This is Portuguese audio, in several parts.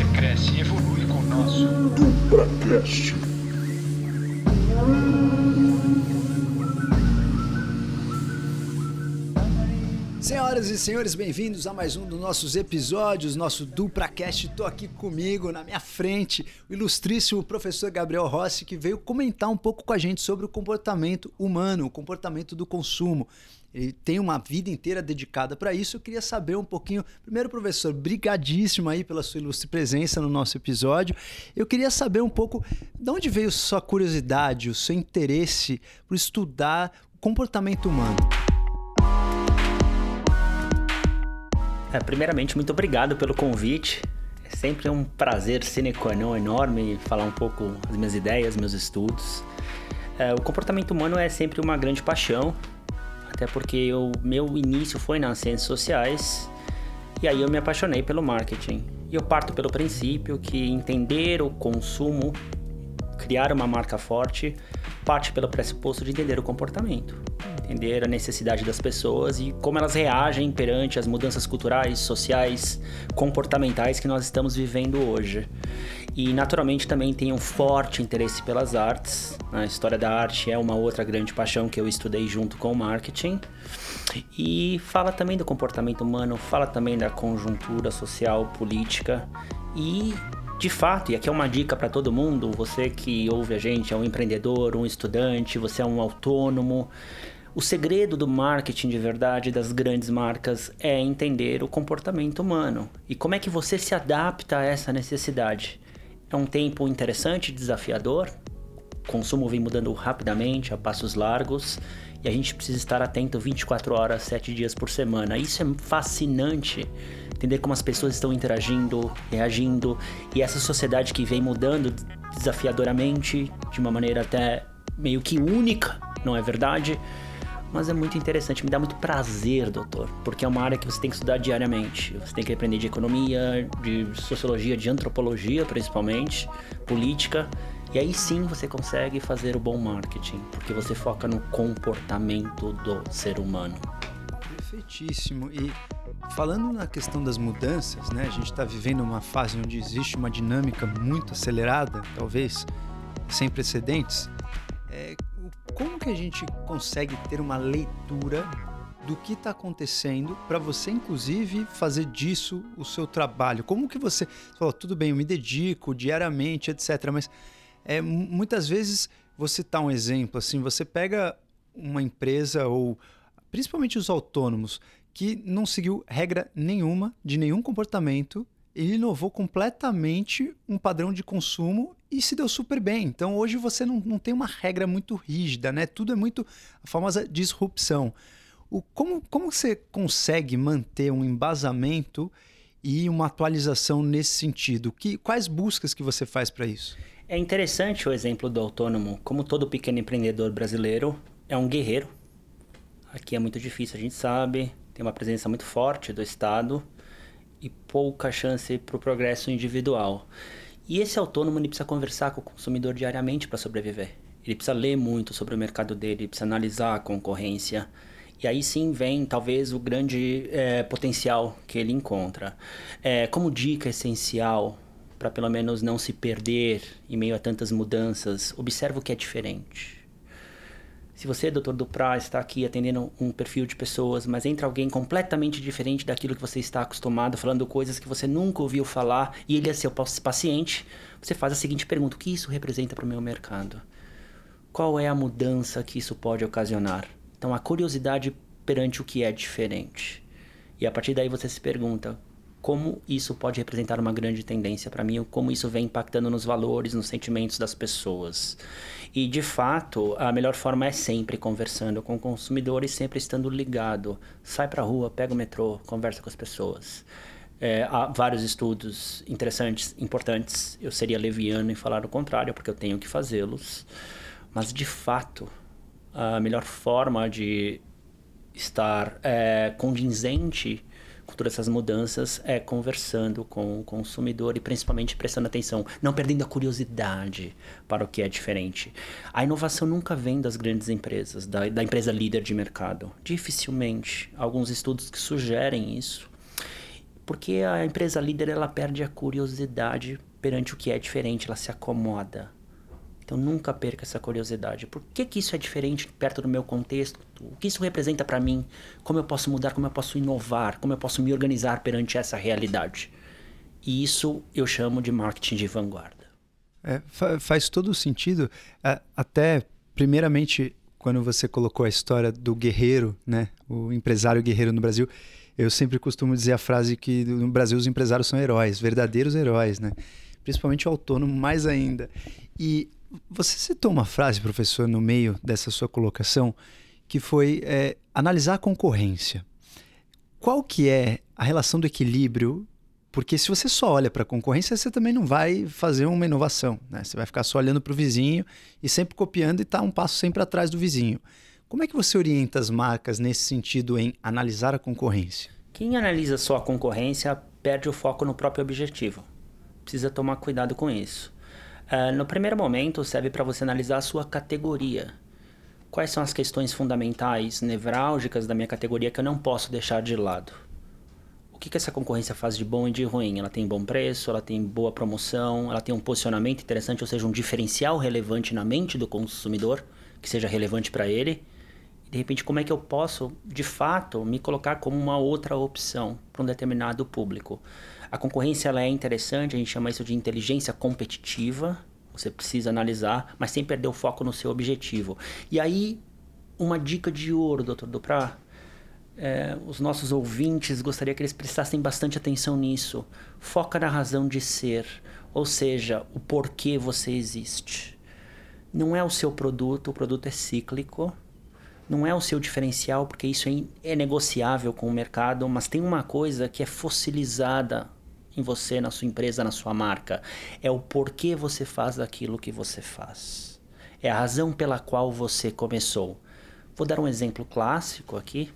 você cresce e evolui com o nosso DupraCast. Senhoras e senhores, bem-vindos a mais um dos nossos episódios, nosso DupraCast. Estou aqui comigo, na minha frente, o ilustríssimo professor Gabriel Rossi, que veio comentar um pouco com a gente sobre o comportamento humano, o comportamento do consumo. Ele tem uma vida inteira dedicada para isso. Eu queria saber um pouquinho. Primeiro, professor, brigadíssimo aí pela sua ilustre presença no nosso episódio. Eu queria saber um pouco de onde veio sua curiosidade, o seu interesse por estudar o comportamento humano. É, primeiramente, muito obrigado pelo convite. É sempre um prazer sine qua non enorme falar um pouco das minhas ideias, meus estudos. É, o comportamento humano é sempre uma grande paixão, até porque o meu início foi nas ciências sociais e aí eu me apaixonei pelo marketing. E eu parto pelo princípio que entender o consumo, criar uma marca forte, parte pelo pressuposto de entender o comportamento entender a necessidade das pessoas e como elas reagem perante as mudanças culturais, sociais, comportamentais que nós estamos vivendo hoje. E naturalmente também tenho um forte interesse pelas artes. A história da arte é uma outra grande paixão que eu estudei junto com o marketing. E fala também do comportamento humano, fala também da conjuntura social, política e de fato, e aqui é uma dica para todo mundo, você que ouve a gente é um empreendedor, um estudante, você é um autônomo, o segredo do marketing de verdade das grandes marcas é entender o comportamento humano e como é que você se adapta a essa necessidade. É um tempo interessante, desafiador. O consumo vem mudando rapidamente, a passos largos, e a gente precisa estar atento 24 horas, 7 dias por semana. Isso é fascinante, entender como as pessoas estão interagindo, reagindo, e essa sociedade que vem mudando desafiadoramente, de uma maneira até meio que única, não é verdade? Mas é muito interessante, me dá muito prazer, doutor, porque é uma área que você tem que estudar diariamente. Você tem que aprender de economia, de sociologia, de antropologia, principalmente, política, e aí sim você consegue fazer o bom marketing, porque você foca no comportamento do ser humano. Perfeitíssimo. E falando na questão das mudanças, né? A gente está vivendo uma fase onde existe uma dinâmica muito acelerada, talvez sem precedentes. É, como que a gente consegue ter uma leitura do que está acontecendo para você, inclusive, fazer disso o seu trabalho? Como que você, você falou, tudo bem, eu me dedico diariamente, etc. Mas é, muitas vezes você tá um exemplo assim, você pega uma empresa ou principalmente os autônomos que não seguiu regra nenhuma de nenhum comportamento ele inovou completamente um padrão de consumo e se deu super bem. Então hoje você não, não tem uma regra muito rígida, né? Tudo é muito a famosa disrupção. O, como, como você consegue manter um embasamento e uma atualização nesse sentido? Que, quais buscas que você faz para isso? É interessante o exemplo do autônomo. Como todo pequeno empreendedor brasileiro, é um guerreiro. Aqui é muito difícil, a gente sabe. Tem uma presença muito forte do Estado e pouca chance para o progresso individual. E esse autônomo ele precisa conversar com o consumidor diariamente para sobreviver. Ele precisa ler muito sobre o mercado dele, precisa analisar a concorrência. E aí sim vem talvez o grande é, potencial que ele encontra. É, como dica essencial para pelo menos não se perder em meio a tantas mudanças, observe o que é diferente. Se você, doutor Duprat, está aqui atendendo um perfil de pessoas, mas entra alguém completamente diferente daquilo que você está acostumado, falando coisas que você nunca ouviu falar, e ele é seu paciente, você faz a seguinte pergunta: o que isso representa para o meu mercado? Qual é a mudança que isso pode ocasionar? Então, a curiosidade perante o que é diferente. E a partir daí você se pergunta: como isso pode representar uma grande tendência para mim, como isso vem impactando nos valores, nos sentimentos das pessoas. E de fato, a melhor forma é sempre conversando com o consumidor e sempre estando ligado. Sai para a rua, pega o metrô, conversa com as pessoas. É, há vários estudos interessantes, importantes. Eu seria leviano em falar o contrário, porque eu tenho que fazê-los. Mas de fato, a melhor forma de estar é, condizente todas essas mudanças é conversando com o consumidor e principalmente prestando atenção, não perdendo a curiosidade para o que é diferente. A inovação nunca vem das grandes empresas, da, da empresa líder de mercado. Dificilmente. Alguns estudos que sugerem isso. Porque a empresa líder ela perde a curiosidade perante o que é diferente, ela se acomoda. Então nunca perca essa curiosidade. Por que, que isso é diferente perto do meu contexto? O que isso representa para mim? Como eu posso mudar? Como eu posso inovar? Como eu posso me organizar perante essa realidade? E isso eu chamo de marketing de vanguarda. É, fa faz todo sentido. até, primeiramente, quando você colocou a história do guerreiro, né? o empresário guerreiro no Brasil, eu sempre costumo dizer a frase que no Brasil os empresários são heróis, verdadeiros heróis, né? principalmente o autônomo mais ainda. E você citou uma frase, professor, no meio dessa sua colocação, que foi é, analisar a concorrência. Qual que é a relação do equilíbrio? Porque se você só olha para a concorrência, você também não vai fazer uma inovação. Né? Você vai ficar só olhando para o vizinho e sempre copiando e estar tá um passo sempre atrás do vizinho. Como é que você orienta as marcas nesse sentido em analisar a concorrência? Quem analisa só a concorrência perde o foco no próprio objetivo. Precisa tomar cuidado com isso. Uh, no primeiro momento, serve para você analisar a sua categoria. Quais são as questões fundamentais, nevrálgicas da minha categoria que eu não posso deixar de lado? O que, que essa concorrência faz de bom e de ruim? Ela tem bom preço, ela tem boa promoção, ela tem um posicionamento interessante, ou seja, um diferencial relevante na mente do consumidor, que seja relevante para ele. de repente, como é que eu posso, de fato, me colocar como uma outra opção para um determinado público? A concorrência ela é interessante, a gente chama isso de inteligência competitiva. Você precisa analisar, mas sem perder o foco no seu objetivo. E aí, uma dica de ouro, doutor Duprá. É, os nossos ouvintes gostaria que eles prestassem bastante atenção nisso. Foca na razão de ser, ou seja, o porquê você existe. Não é o seu produto, o produto é cíclico. Não é o seu diferencial, porque isso é, é negociável com o mercado, mas tem uma coisa que é fossilizada em você, na sua empresa, na sua marca. É o porquê você faz aquilo que você faz. É a razão pela qual você começou. Vou dar um exemplo clássico aqui.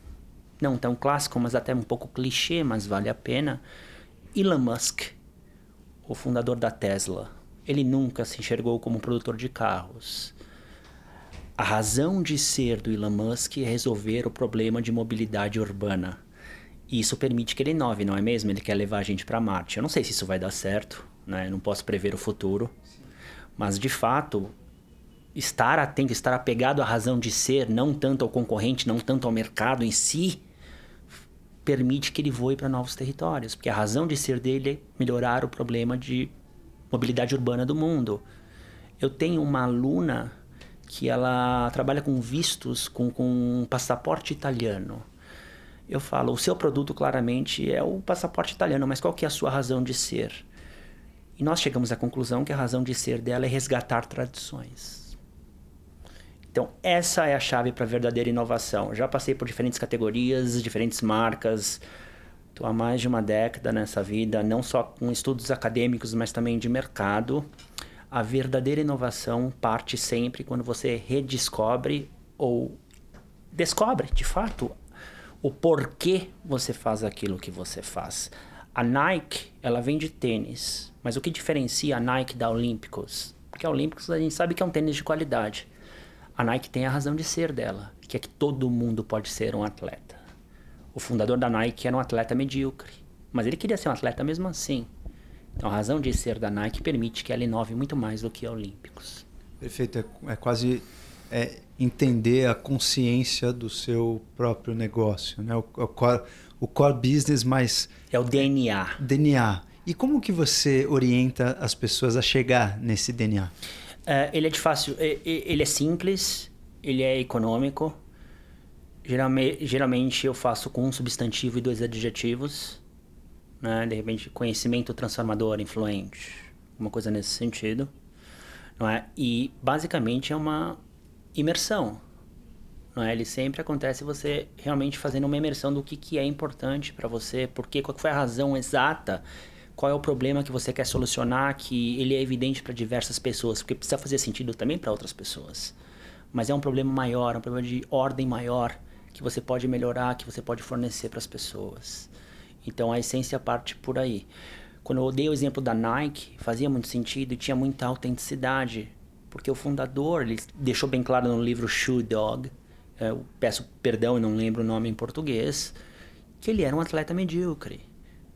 Não tão clássico, mas até um pouco clichê, mas vale a pena. Elon Musk, o fundador da Tesla. Ele nunca se enxergou como produtor de carros. A razão de ser do Elon Musk é resolver o problema de mobilidade urbana. E isso permite que ele inove, não é mesmo? Ele quer levar a gente para Marte. Eu não sei se isso vai dar certo, né? Eu não posso prever o futuro. Mas de fato, estar atento, estar apegado à razão de ser, não tanto ao concorrente, não tanto ao mercado em si, permite que ele voe para novos territórios, porque a razão de ser dele é melhorar o problema de mobilidade urbana do mundo. Eu tenho uma aluna que ela trabalha com vistos com, com um passaporte italiano eu falo, o seu produto claramente é o passaporte italiano, mas qual que é a sua razão de ser? E nós chegamos à conclusão que a razão de ser dela é resgatar tradições. Então, essa é a chave para a verdadeira inovação. Já passei por diferentes categorias, diferentes marcas. Estou há mais de uma década nessa vida, não só com estudos acadêmicos, mas também de mercado. A verdadeira inovação parte sempre quando você redescobre ou descobre, de fato, o porquê você faz aquilo que você faz. A Nike, ela vende tênis, mas o que diferencia a Nike da Olímpicos? Porque a Olímpicos a gente sabe que é um tênis de qualidade. A Nike tem a razão de ser dela, que é que todo mundo pode ser um atleta. O fundador da Nike era um atleta medíocre, mas ele queria ser um atleta mesmo assim. Então a razão de ser da Nike permite que ela inove muito mais do que a Olímpicos. Perfeito, é, é quase é, entender a consciência do seu próprio negócio, né? O, o, core, o core business mais é o DNA. DNA. E como que você orienta as pessoas a chegar nesse DNA? É, ele é de fácil, ele é simples, ele é econômico. Geralmente, geralmente eu faço com um substantivo e dois adjetivos, né? De repente, conhecimento transformador, influente, uma coisa nesse sentido, não é? E basicamente é uma imersão. Não é? Ele sempre acontece você realmente fazendo uma imersão do que, que é importante para você, porque qual foi a razão exata, qual é o problema que você quer solucionar, que ele é evidente para diversas pessoas, porque precisa fazer sentido também para outras pessoas. Mas é um problema maior, é um problema de ordem maior que você pode melhorar, que você pode fornecer para as pessoas. Então a essência parte por aí. Quando eu dei o exemplo da Nike, fazia muito sentido e tinha muita autenticidade porque o fundador ele deixou bem claro no livro Shoe Dog, é, eu peço perdão e não lembro o nome em português, que ele era um atleta medíocre.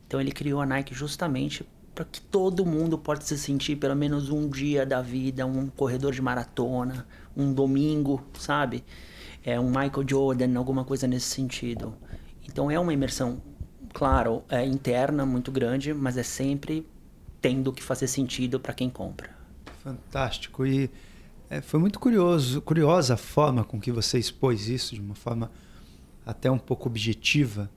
Então ele criou a Nike justamente para que todo mundo possa se sentir pelo menos um dia da vida, um corredor de maratona, um domingo, sabe? É um Michael Jordan, alguma coisa nesse sentido. Então é uma imersão, claro, é interna muito grande, mas é sempre tendo que fazer sentido para quem compra. Fantástico e é, foi muito curioso, curiosa a forma com que você expôs isso de uma forma até um pouco objetiva.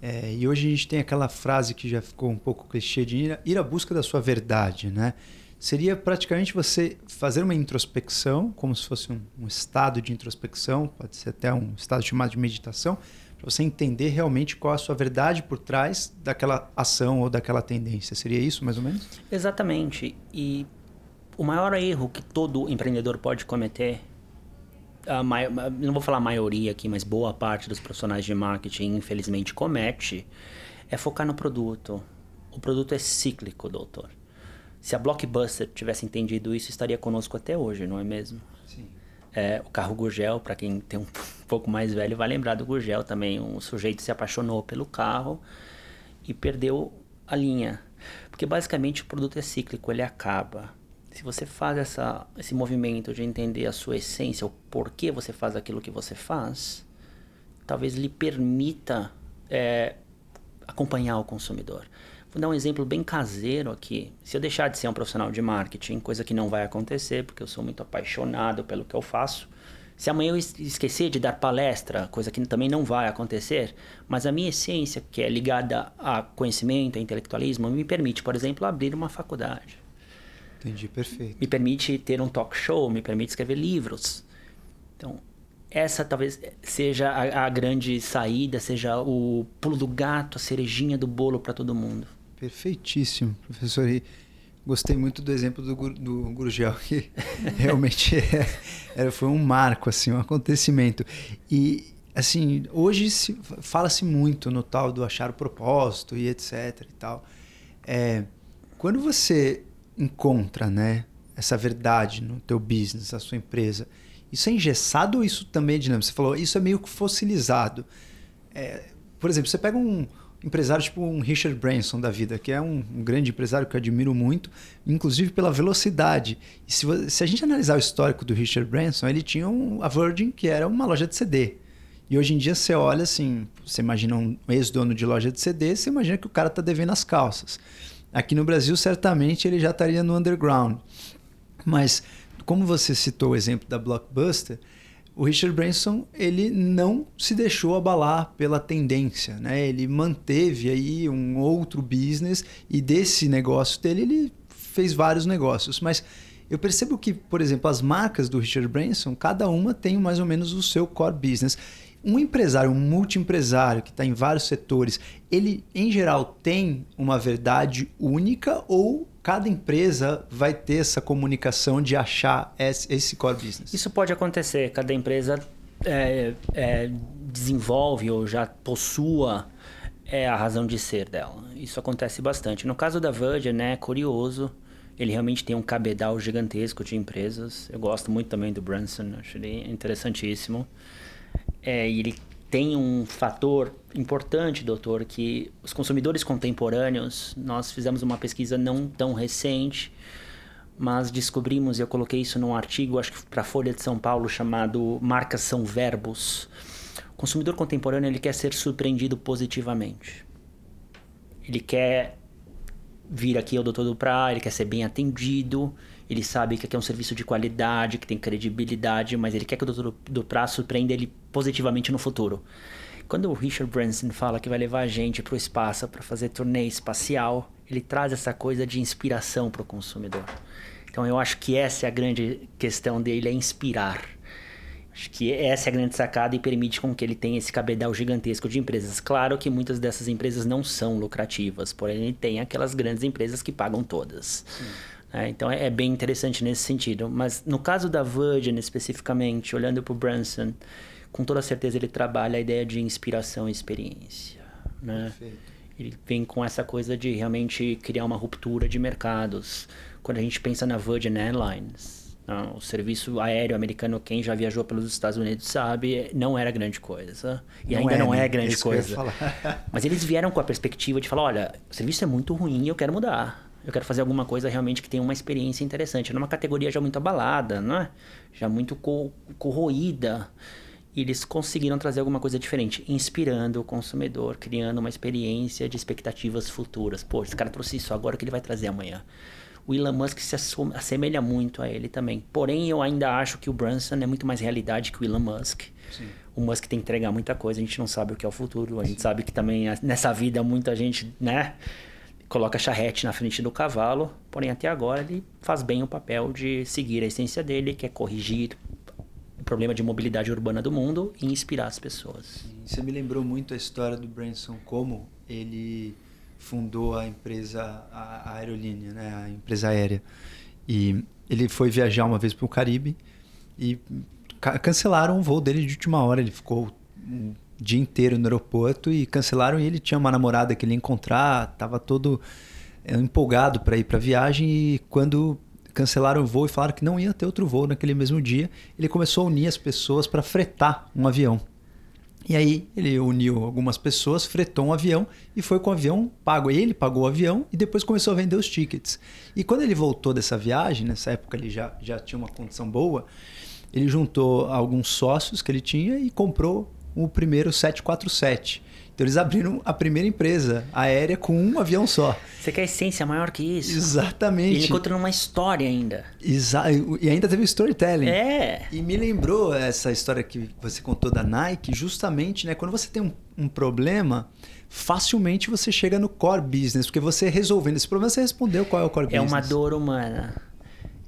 É, e hoje a gente tem aquela frase que já ficou um pouco clichê de ir, ir à busca da sua verdade, né? Seria praticamente você fazer uma introspecção, como se fosse um, um estado de introspecção, pode ser até um estado chamado de meditação, para você entender realmente qual a sua verdade por trás daquela ação ou daquela tendência. Seria isso, mais ou menos? Exatamente. E o maior erro que todo empreendedor pode cometer não vou falar a maioria aqui, mas boa parte dos profissionais de marketing, infelizmente, comete, é focar no produto. O produto é cíclico, doutor. Se a Blockbuster tivesse entendido isso, estaria conosco até hoje, não é mesmo? Sim. É, o carro Gurgel, para quem tem um pouco mais velho, vai lembrar do Gurgel também. Um sujeito se apaixonou pelo carro e perdeu a linha. Porque basicamente o produto é cíclico, ele acaba se você faz essa, esse movimento de entender a sua essência, o porquê você faz aquilo que você faz, talvez lhe permita é, acompanhar o consumidor. Vou dar um exemplo bem caseiro aqui. Se eu deixar de ser um profissional de marketing, coisa que não vai acontecer, porque eu sou muito apaixonado pelo que eu faço. Se amanhã eu esquecer de dar palestra, coisa que também não vai acontecer, mas a minha essência, que é ligada a conhecimento, a intelectualismo, me permite, por exemplo, abrir uma faculdade. Entendi, perfeito. Me permite ter um talk show, me permite escrever livros. Então, essa talvez seja a, a grande saída, seja o pulo do gato, a cerejinha do bolo para todo mundo. Perfeitíssimo, professor. E gostei muito do exemplo do, do Gurgel, que realmente é, é, foi um marco, assim, um acontecimento. E, assim, hoje fala-se muito no tal do achar o propósito e etc e tal. É, quando você encontra, né, essa verdade no teu business, na sua empresa, isso é engessado ou isso também é dinâmico? Você falou, isso é meio que fossilizado. É, por exemplo, você pega um empresário tipo um Richard Branson da vida, que é um, um grande empresário que eu admiro muito, inclusive pela velocidade. E se, se, a gente analisar o histórico do Richard Branson, ele tinha um, a Virgin, que era uma loja de CD. E hoje em dia você olha assim, você imagina um ex-dono de loja de CD, você imagina que o cara está devendo as calças. Aqui no Brasil, certamente ele já estaria no underground. Mas, como você citou o exemplo da Blockbuster, o Richard Branson ele não se deixou abalar pela tendência, né? Ele manteve aí um outro business e desse negócio dele ele fez vários negócios, mas eu percebo que, por exemplo, as marcas do Richard Branson, cada uma tem mais ou menos o seu core business um empresário, um multiempresário que está em vários setores, ele em geral tem uma verdade única ou cada empresa vai ter essa comunicação de achar esse core business? Isso pode acontecer. Cada empresa é, é, desenvolve ou já possua é, a razão de ser dela. Isso acontece bastante. No caso da Virgin, né, é curioso. Ele realmente tem um cabedal gigantesco de empresas. Eu gosto muito também do Branson, acho ele interessantíssimo. É, e ele tem um fator importante, doutor, que os consumidores contemporâneos, nós fizemos uma pesquisa não tão recente, mas descobrimos, e eu coloquei isso num artigo, acho que para a Folha de São Paulo, chamado Marcas são Verbos. O consumidor contemporâneo ele quer ser surpreendido positivamente. Ele quer vir aqui ao Doutor do Pra, ele quer ser bem atendido, ele sabe que aqui é um serviço de qualidade, que tem credibilidade, mas ele quer que o Doutor do Pra surpreenda ele positivamente no futuro. Quando o Richard Branson fala que vai levar a gente para o espaço para fazer turnê espacial, ele traz essa coisa de inspiração para o consumidor. Então eu acho que essa é a grande questão dele, é inspirar. Acho que essa é a grande sacada e permite com que ele tenha esse cabedal gigantesco de empresas. Claro que muitas dessas empresas não são lucrativas, porém ele tem aquelas grandes empresas que pagam todas. É, então é, é, bem interessante nesse sentido. Mas no caso da Virgin especificamente, olhando para o Branson, com toda certeza ele trabalha a ideia de inspiração e experiência. Né? Ele vem com essa coisa de realmente criar uma ruptura de mercados. Quando a gente pensa na Virgin Airlines, Não, o serviço aéreo americano, quem já viajou pelos Estados Unidos sabe, não era grande coisa. E Não ainda é, não né? é grande eu ia coisa. Mas eles vieram com a perspectiva de falar: olha, o serviço é muito ruim e eu quero mudar. Eu quero fazer alguma coisa realmente que tenha uma experiência interessante. Numa categoria já muito abalada, não é? Já muito co corroída. E eles conseguiram trazer alguma coisa diferente, inspirando o consumidor, criando uma experiência de expectativas futuras. Pô, esse cara trouxe isso agora o que ele vai trazer amanhã. O Elon Musk se assemelha muito a ele também. Porém, eu ainda acho que o Branson é muito mais realidade que o Elon Musk. O Musk tem que entregar muita coisa, a gente não sabe o que é o futuro. A gente sabe que também nessa vida muita gente, né, coloca charrete na frente do cavalo. Porém, até agora ele faz bem o papel de seguir a essência dele, que é corrigir o problema de mobilidade urbana do mundo e inspirar as pessoas. Você me lembrou muito a história do Branson, como ele fundou a empresa, a, a aerolínea, né, a empresa aérea. E ele foi viajar uma vez para o Caribe e ca- cancelaram o voo dele de última hora. Ele ficou um dia inteiro no aeroporto e cancelaram. E ele tinha uma namorada que ele ia encontrar, estava todo eh, empolgado para ir para a viagem. E quando cancelaram o voo e falaram que não ia ter outro voo naquele mesmo dia, ele começou a unir as pessoas para fretar um avião. E aí ele uniu algumas pessoas, fretou um avião e foi com o avião pago. Ele pagou o avião e depois começou a vender os tickets. E quando ele voltou dessa viagem, nessa época ele já, já tinha uma condição boa, ele juntou alguns sócios que ele tinha e comprou o primeiro 747. Então eles abriram a primeira empresa aérea com um avião só. Você quer essência maior que isso? E ele Exatamente. numa história ainda. Exa e ainda teve storytelling. É. E me lembrou essa história que você contou da Nike, justamente, né? Quando você tem um, um problema, facilmente você chega no core business, porque você resolvendo esse problema, você respondeu qual é o core É business. uma dor humana.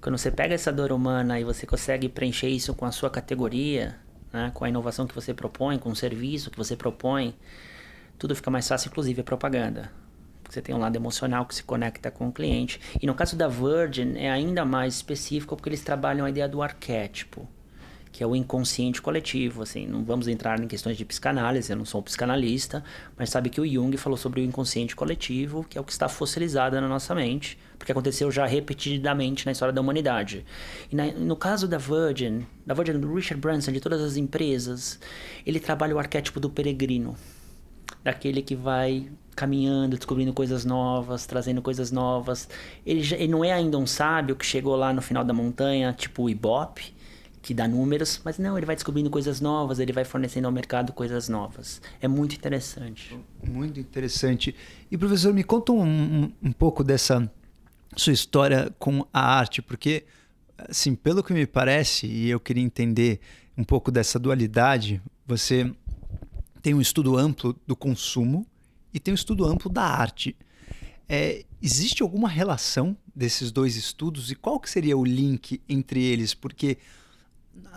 Quando você pega essa dor humana e você consegue preencher isso com a sua categoria, né, com a inovação que você propõe, com o serviço que você propõe, tudo fica mais fácil, inclusive a propaganda. Você tem um lado emocional que se conecta com o cliente. E no caso da Virgin, é ainda mais específico porque eles trabalham a ideia do arquétipo, que é o inconsciente coletivo. Assim, não vamos entrar em questões de psicanálise, eu não sou um psicanalista, mas sabe que o Jung falou sobre o inconsciente coletivo, que é o que está fossilizado na nossa mente, porque aconteceu já repetidamente na história da humanidade. E na- no caso da Virgin, da Virgin do Richard Branson, de todas as empresas, ele trabalha o arquétipo do peregrino daquele que vai caminhando, descobrindo coisas novas, trazendo coisas novas. Ele, já- ele não é ainda um sábio que chegou lá no final da montanha, tipo o Ibope, que dá números, mas não, ele vai descobrindo coisas novas, ele vai fornecendo ao mercado coisas novas. É muito interessante. Muito interessante. E professor, me conta um, um- um pouco dessa sua história com a arte, porque, assim, pelo que me parece, e eu queria entender um pouco dessa dualidade, você tem um estudo amplo do consumo e tem um estudo amplo da arte. É, existe alguma relação desses dois estudos e qual que seria o link entre eles? Porque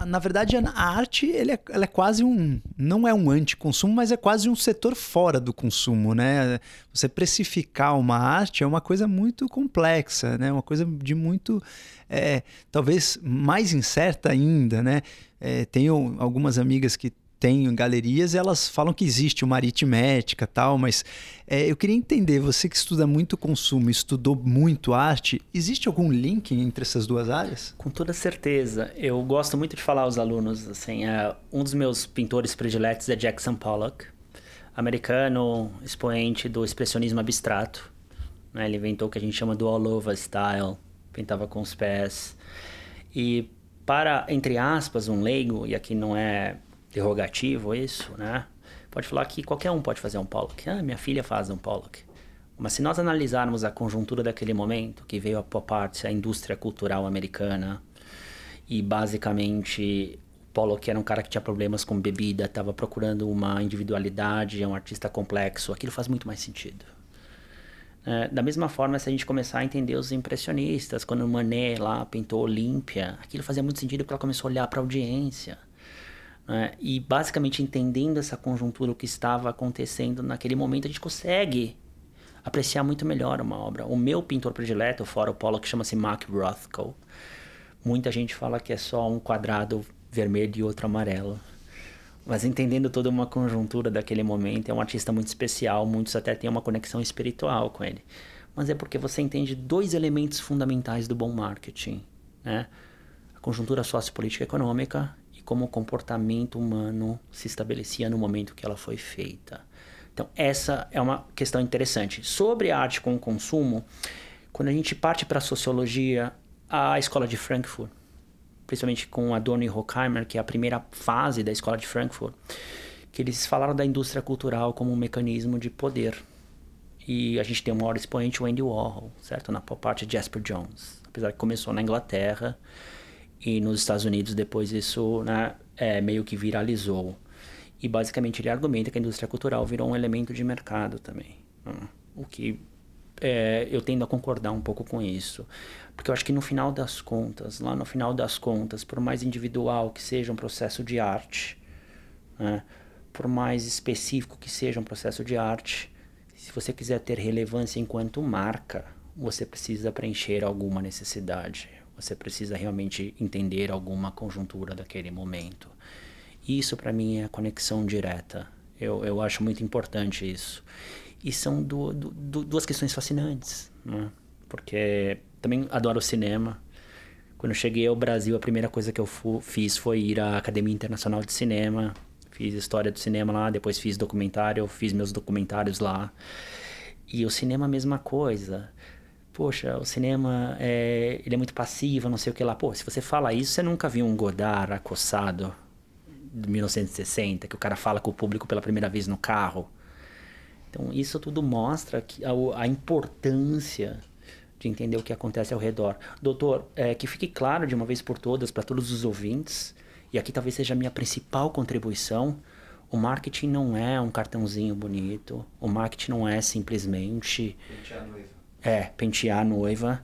na- verdade a arte ele é, ela é quase um não é um anticonsumo, mas é quase um setor fora do consumo, né? Você precificar uma arte é uma coisa muito complexa, né? Uma coisa de muito é, talvez mais incerta ainda, né? É, tenho algumas amigas que têm galerias elas falam que existe uma aritmética tal, mas é, eu queria entender, você que estuda muito consumo, estudou muito arte, existe algum link entre essas duas áreas? Com toda certeza. Eu gosto muito de falar aos alunos, assim, é, um dos meus pintores prediletos é Jackson Pollock, americano, expoente do expressionismo abstrato. né? Ele inventou o que a gente chama do all over style, pintava com os pés. E para, entre aspas, um leigo, e aqui não é derrogativo isso, né? Pode falar que qualquer um pode fazer um Pollock. Ah, minha filha faz um Pollock. Mas se nós analisarmos a conjuntura daquele momento, que veio a pop art, a indústria cultural americana, e basicamente Pollock era um cara que tinha problemas com bebida, estava procurando uma individualidade, é um artista complexo, aquilo faz muito mais sentido. É, da mesma forma, se a gente começar a entender os impressionistas, quando o Manet lá pintou Olímpia, aquilo fazia muito sentido porque ela começou a olhar para a audiência. Né? E basicamente entendendo essa conjuntura, o que estava acontecendo naquele momento, a gente consegue apreciar muito melhor uma obra. O meu pintor predileto, fora o Pollock, chama-se Mark Rothko. Muita gente fala que é só um quadrado vermelho e outro amarelo. Mas entendendo toda uma conjuntura daquele momento, é um artista muito especial, muitos até têm uma conexão espiritual com ele. Mas é porque você entende dois elementos fundamentais do bom marketing, né? conjuntura sociopolítica econômica como o comportamento humano se estabelecia no momento que ela foi feita. Então, essa é uma questão interessante. Sobre a arte com o consumo, quando a gente parte para a sociologia, a escola de Frankfurt, principalmente com Adorno e Horkheimer, que é a primeira fase da escola de Frankfurt, que eles falaram da indústria cultural como um mecanismo de poder. E a gente tem o maior expoente, o Andy Warhol, certo? Na parte de Jasper Jones. Apesar que começou na Inglaterra e nos Estados Unidos depois isso né, é, meio que viralizou. E basicamente ele argumenta que a indústria cultural virou um elemento de mercado também. Né? O que é, eu tendo a concordar um pouco com isso. Porque eu acho que no final das contas, lá no final das contas, por mais individual que seja um processo de arte, né, por mais específico que seja um processo de arte, se você quiser ter relevância enquanto marca, você precisa preencher alguma necessidade. Você precisa realmente entender alguma conjuntura daquele momento. Isso para mim é conexão direta. Eu, eu acho muito importante isso. E são do, do, do, duas questões fascinantes, né? Porque também adoro cinema. Quando cheguei ao Brasil, a primeira coisa que eu fiz foi ir à Academia Internacional de Cinema. Fiz história do cinema lá, depois fiz documentário, fiz meus documentários lá. E o cinema a mesma coisa. Poxa, o cinema é, ele é muito passivo, não sei o que lá. Pô, se você fala isso, você nunca viu um Godard acossado de 1960, que o cara fala com o público pela primeira vez no carro. Então, isso tudo mostra que a, a importância de entender o que acontece ao redor. Doutor, é, que fique claro de uma vez por todas para todos os ouvintes, e aqui talvez seja a minha principal contribuição, o marketing não é um cartãozinho bonito, o marketing não é simplesmente... Pentear. É, pentear a noiva.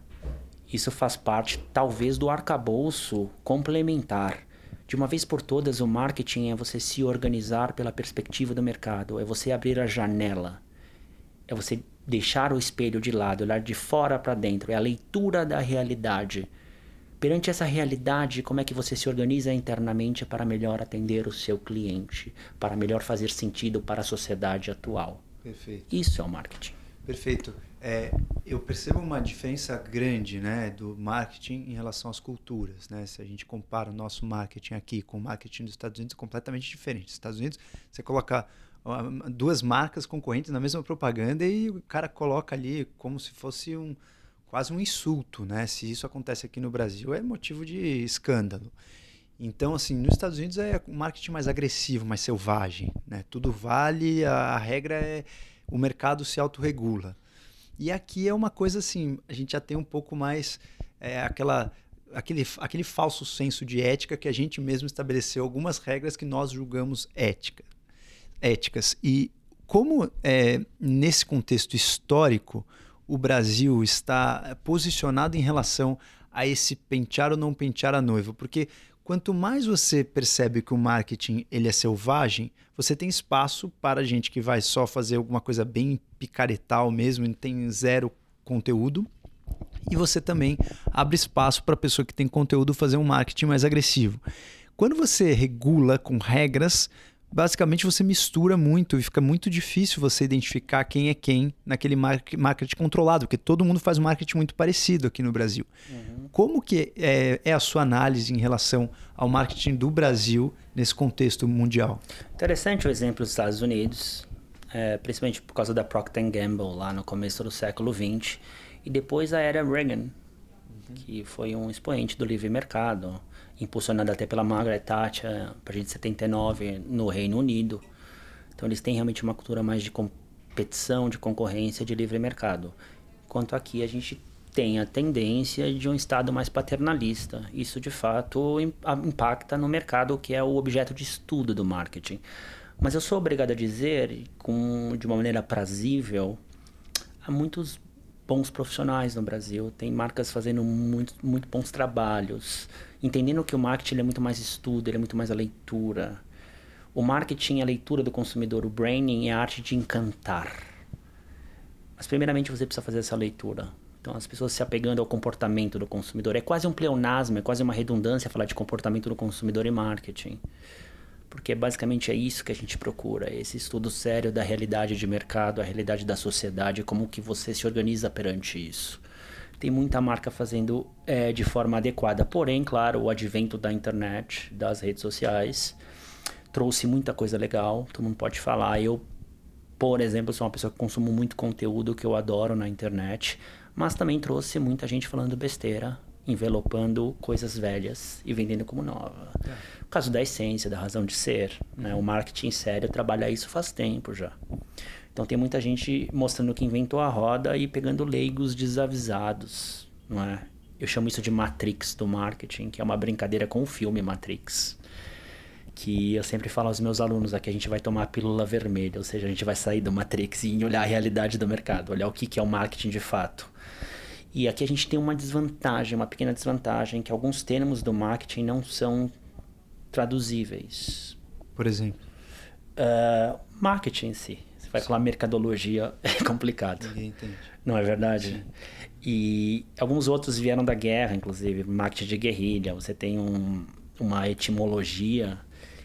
Isso faz parte, talvez, do arcabouço complementar de uma vez por todas, o marketing é você se organizar pela perspectiva do mercado, é você abrir a janela, é você deixar o espelho de lado, olhar de fora para dentro, é a leitura da realidade. Perante essa realidade, como é que você se organiza internamente para melhor atender o seu cliente, para melhor fazer sentido para a sociedade atual? Perfeito. Isso é o marketing. Perfeito. É, eu percebo uma diferença grande né, do marketing em relação às culturas. Né? Se a gente compara o nosso marketing aqui com o marketing dos Estados Unidos, é completamente diferente. Nos Estados Unidos, você coloca duas marcas concorrentes na mesma propaganda e o cara coloca ali como se fosse um quase um insulto, né? Se isso acontece aqui no Brasil é motivo de escândalo. Então, assim, nos Estados Unidos é um marketing mais agressivo, mais selvagem, né? Tudo vale, a, a regra é o mercado se autorregula. E aqui é uma coisa assim, a gente já tem um pouco mais é, aquela, aquele, aquele falso senso de ética que a gente mesmo estabeleceu algumas regras que nós julgamos ética, éticas. E como é, nesse contexto histórico o Brasil está posicionado em relação a esse pentear ou não pentear a noiva? Porque Quanto mais você percebe que o marketing ele é selvagem, você tem espaço para gente que vai só fazer alguma coisa bem picaretal mesmo, e tem zero conteúdo. E você também abre espaço para a pessoa que tem conteúdo fazer um marketing mais agressivo. Quando você regula com regras, basicamente você mistura muito e fica muito difícil você identificar quem é quem naquele marketing controlado, porque todo mundo faz um marketing muito parecido aqui no Brasil. Uhum. Como que é, é, a sua análise em relação ao marketing do Brasil nesse contexto mundial? Interessante o exemplo dos Estados Unidos, é, principalmente por causa da Procter Gamble lá no começo do século XX e depois a era Reagan, uhum. que foi um expoente do livre mercado impulsionada até pela Margaret Thatcher a partir de 79 no Reino Unido. Então eles têm realmente uma cultura mais de competição, de concorrência, de livre mercado. Enquanto aqui a gente tem a tendência de um Estado mais paternalista. Isso de fato impacta no mercado que é o objeto de estudo do marketing. Mas eu sou obrigado a dizer, com, de uma maneira prazível, há muitos bons profissionais no Brasil, tem marcas fazendo muito, muito bons trabalhos, entendendo que o marketing é muito mais estudo, ele é muito mais a leitura. O marketing é a leitura do consumidor, o branding é a arte de encantar. Mas primeiramente você precisa fazer essa leitura. Então as pessoas se apegando ao comportamento do consumidor. É quase um pleonasmo, é quase uma redundância falar de comportamento do consumidor e marketing porque basicamente é isso que a gente procura, esse estudo sério da realidade de mercado, a realidade da sociedade, como que você se organiza perante isso. Tem muita marca fazendo é, de forma adequada. Porém, claro, o advento da internet, das redes sociais, trouxe muita coisa legal. Todo mundo pode falar. Eu, por exemplo, sou uma pessoa que consumo muito conteúdo que eu adoro na internet, mas também trouxe muita gente falando besteira, envelopando coisas velhas e vendendo como nova. É. O caso da essência, da razão de ser, né? o marketing sério trabalha isso faz tempo já. Então tem muita gente mostrando que inventou a roda e pegando leigos desavisados, não é? Eu chamo isso de Matrix do marketing, que é uma brincadeira com o filme Matrix. Que eu sempre falo aos meus alunos aqui, a gente vai tomar a pílula vermelha, ou seja, a gente vai sair do Matrix e olhar a realidade do mercado, olhar o que, que é o marketing de fato. E aqui a gente tem uma desvantagem, uma pequena desvantagem, que alguns termos do marketing não são traduzíveis. Por exemplo? Uh, marketing em si vai falar mercadologia, é complicado. Ninguém entende. Não é verdade? Sim. E alguns outros vieram da guerra, inclusive, marketing de guerrilha. Você tem um, uma etimologia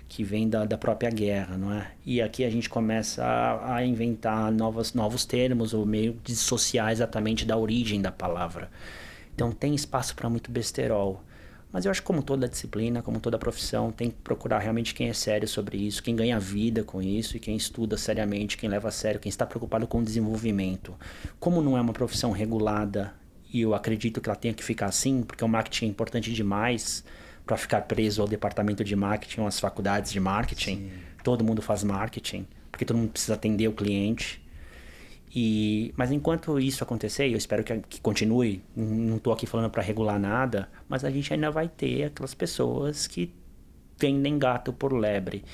que vem da, da própria guerra, não é? E aqui a gente começa a, a inventar novos, novos termos, ou meio dissociar exatamente da origem da palavra. Então tem espaço para muito besterol. Mas eu acho que como toda disciplina, como toda profissão, tem que procurar realmente quem é sério sobre isso, quem ganha vida com isso e quem estuda seriamente, quem leva a sério, quem está preocupado com o desenvolvimento. Como não é uma profissão regulada e eu acredito que ela tenha que ficar assim, porque o marketing é importante demais para ficar preso ao departamento de marketing ou às faculdades de marketing. Sim. Todo mundo faz marketing, porque todo mundo precisa atender o cliente. E, mas enquanto isso acontecer, eu espero que, que continue, não estou aqui falando para regular nada, mas a gente ainda vai ter aquelas pessoas que vendem gato por lebre.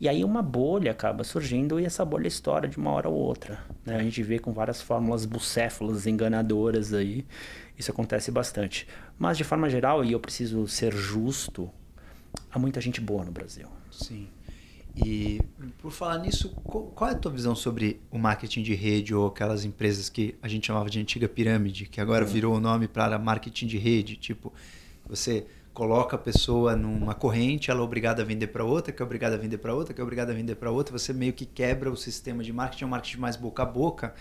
E aí uma bolha acaba surgindo e essa bolha estoura de uma hora ou outra. Né? A gente vê com várias fórmulas bucéfalas, enganadoras aí. Isso acontece bastante. Mas de forma geral, e eu preciso ser justo, há muita gente boa no Brasil. Sim. E por falar nisso, qual é a tua visão sobre o marketing de rede ou aquelas empresas que a gente chamava de antiga pirâmide, que agora virou o nome para marketing de rede? Tipo, você coloca a pessoa numa corrente, ela é obrigada a vender para outra, que é obrigada a vender para outra, que é obrigada a vender para outra, você meio que quebra o sistema de marketing, é um marketing mais boca a boca,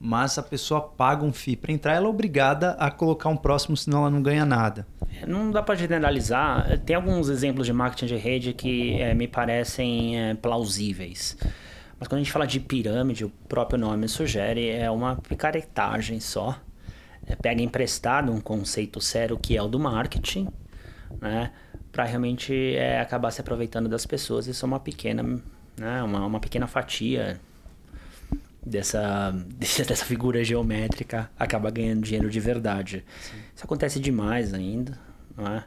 mas a pessoa paga um FII para entrar, ela é obrigada a colocar um próximo, senão ela não ganha nada. Não dá para generalizar. Tem alguns exemplos de marketing de rede que é, me parecem é, plausíveis. Mas quando a gente fala de pirâmide, o próprio nome sugere, é uma picaretagem só. É, pega emprestado um conceito sério que é o do marketing, né? Para realmente é, acabar se aproveitando das pessoas. Isso é uma pequena, né? uma, uma pequena fatia dessa, dessa figura geométrica acaba ganhando dinheiro de verdade. Sim. Isso acontece demais ainda, não é?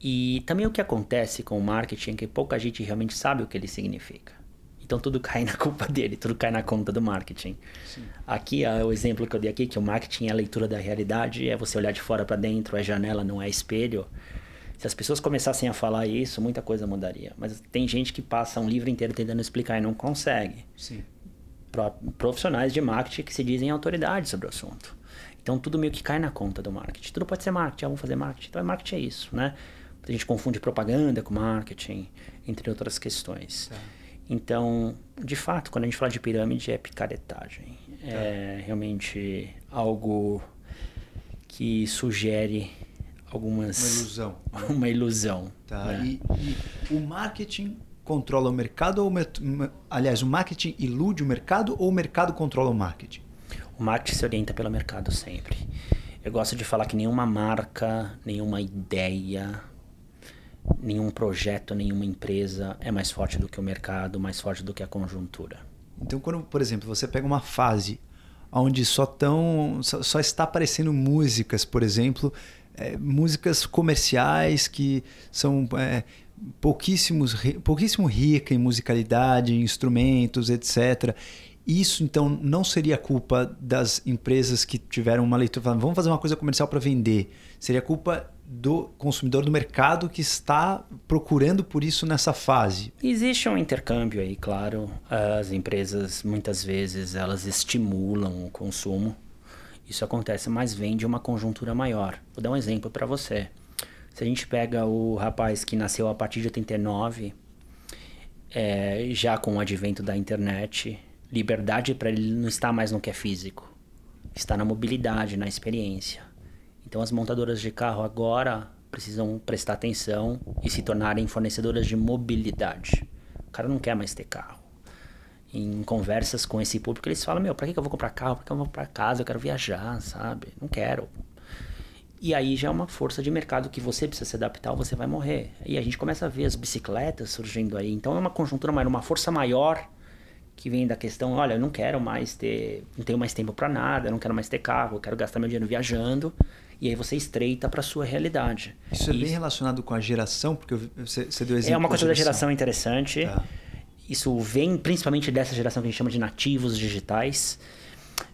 E também o que acontece com o marketing é que pouca gente realmente sabe o que ele significa. Então tudo cai na culpa dele, tudo cai na conta do marketing. Sim. Aqui é o exemplo que eu dei aqui, que o marketing é a leitura da realidade, é você olhar de fora para dentro, é janela, não é espelho. Se as pessoas começassem a falar isso, muita coisa mudaria. Mas tem gente que passa um livro inteiro tentando explicar e não consegue. Sim profissionais de marketing que se dizem autoridade sobre o assunto. Então tudo meio que cai na conta do marketing. Tudo pode ser marketing, ah, vamos fazer marketing. Então marketing é isso, né? A gente confunde propaganda com marketing, entre outras questões. Tá. Então, de fato, quando a gente fala de pirâmide, é picaretagem. Tá. É realmente algo que sugere algumas... Uma ilusão. Uma ilusão. Tá. Né? E, e o marketing controla o mercado ou aliás, o marketing ilude o mercado ou o mercado controla o marketing? O marketing se orienta pelo mercado sempre. Eu gosto de falar que nenhuma marca, nenhuma ideia, nenhum projeto, nenhuma empresa é mais forte do que o mercado, mais forte do que a conjuntura. Então, quando, por exemplo, você pega uma fase onde só, tão, só, só está aparecendo músicas, por exemplo, é, músicas comerciais que são é, pouquíssimos, pouquíssimo rica em musicalidade, em instrumentos, etc. Isso então não seria culpa das empresas que tiveram uma leitura falando, vamos fazer uma coisa comercial para vender. Seria culpa do consumidor do mercado que está procurando por isso nessa fase. Existe um intercâmbio aí, claro. As empresas muitas vezes elas estimulam o consumo. Isso acontece, mas vem de uma conjuntura maior. Vou dar um exemplo para você. Se a gente pega o rapaz que nasceu a partir de 89, é, já com o advento da internet, liberdade para ele não está mais no que é físico, está na mobilidade, na experiência. Então as montadoras de carro agora precisam prestar atenção e se tornarem fornecedoras de mobilidade. O cara não quer mais ter carro. Em conversas com esse público, eles falam: Meu, pra que eu vou comprar carro? Pra que eu vou para casa? Eu quero viajar, sabe? Não quero. E aí já é uma força de mercado que você precisa se adaptar ou você vai morrer. E a gente começa a ver as bicicletas surgindo aí. Então é uma conjuntura maior, uma força maior que vem da questão, olha, eu não quero mais ter, não tenho mais tempo para nada, eu não quero mais ter carro, eu quero gastar meu dinheiro viajando. E aí você estreita para sua realidade. Isso é bem relacionado com a geração, porque você, você deu exemplo. É uma coisa da geração interessante. Tá. Isso vem principalmente dessa geração que a gente chama de nativos digitais.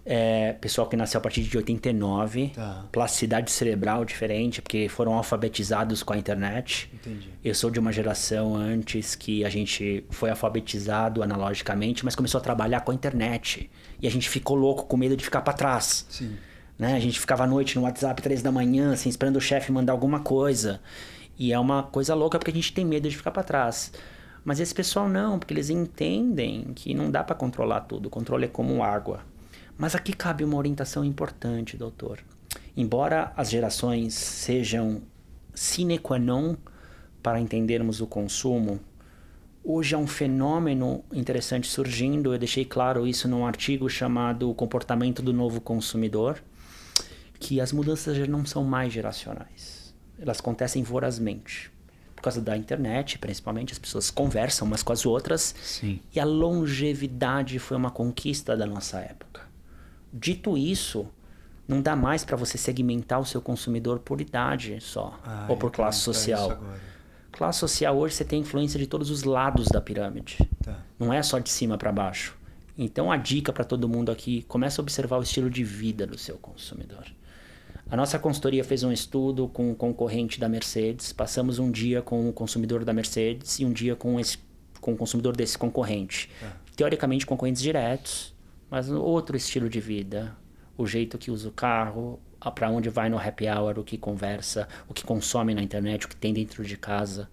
É, pessoal que nasceu a partir de 89, tá. plasticidade cerebral diferente, porque foram alfabetizados com a internet. Entendi. Eu sou de uma geração antes que a gente foi alfabetizado analogicamente, mas começou a trabalhar com a internet. E a gente ficou louco com medo de ficar para trás. Sim. Né? A gente ficava à noite no WhatsApp, três da manhã, assim, esperando o chefe mandar alguma coisa. E é uma coisa louca porque a gente tem medo de ficar para trás. Mas esse pessoal não, porque eles entendem que não dá para controlar tudo. O controle é como água. Mas aqui cabe uma orientação importante, doutor. Embora as gerações sejam sine qua non para entendermos o consumo, hoje há um fenômeno interessante surgindo. Eu deixei claro isso num artigo chamado O Comportamento do Novo Consumidor, que as mudanças já não são mais geracionais. Elas acontecem vorazmente. Por causa da internet, principalmente, as pessoas conversam umas com as outras. Sim. E a longevidade foi uma conquista da nossa época. Dito isso, não dá mais para você segmentar o seu consumidor por idade só ah, ou por classe social. Classe social hoje você tem influência de todos os lados da pirâmide. Tá. Não é só de cima para baixo. Então a dica para todo mundo aqui, comece a observar o estilo de vida do seu consumidor. A nossa consultoria fez um estudo com um concorrente da Mercedes. Passamos um dia com o consumidor da Mercedes e um dia com, esse, com o consumidor desse concorrente. Tá. Teoricamente concorrentes diretos mas outro estilo de vida, o jeito que usa o carro, para onde vai no happy hour, o que conversa, o que consome na internet, o que tem dentro de casa.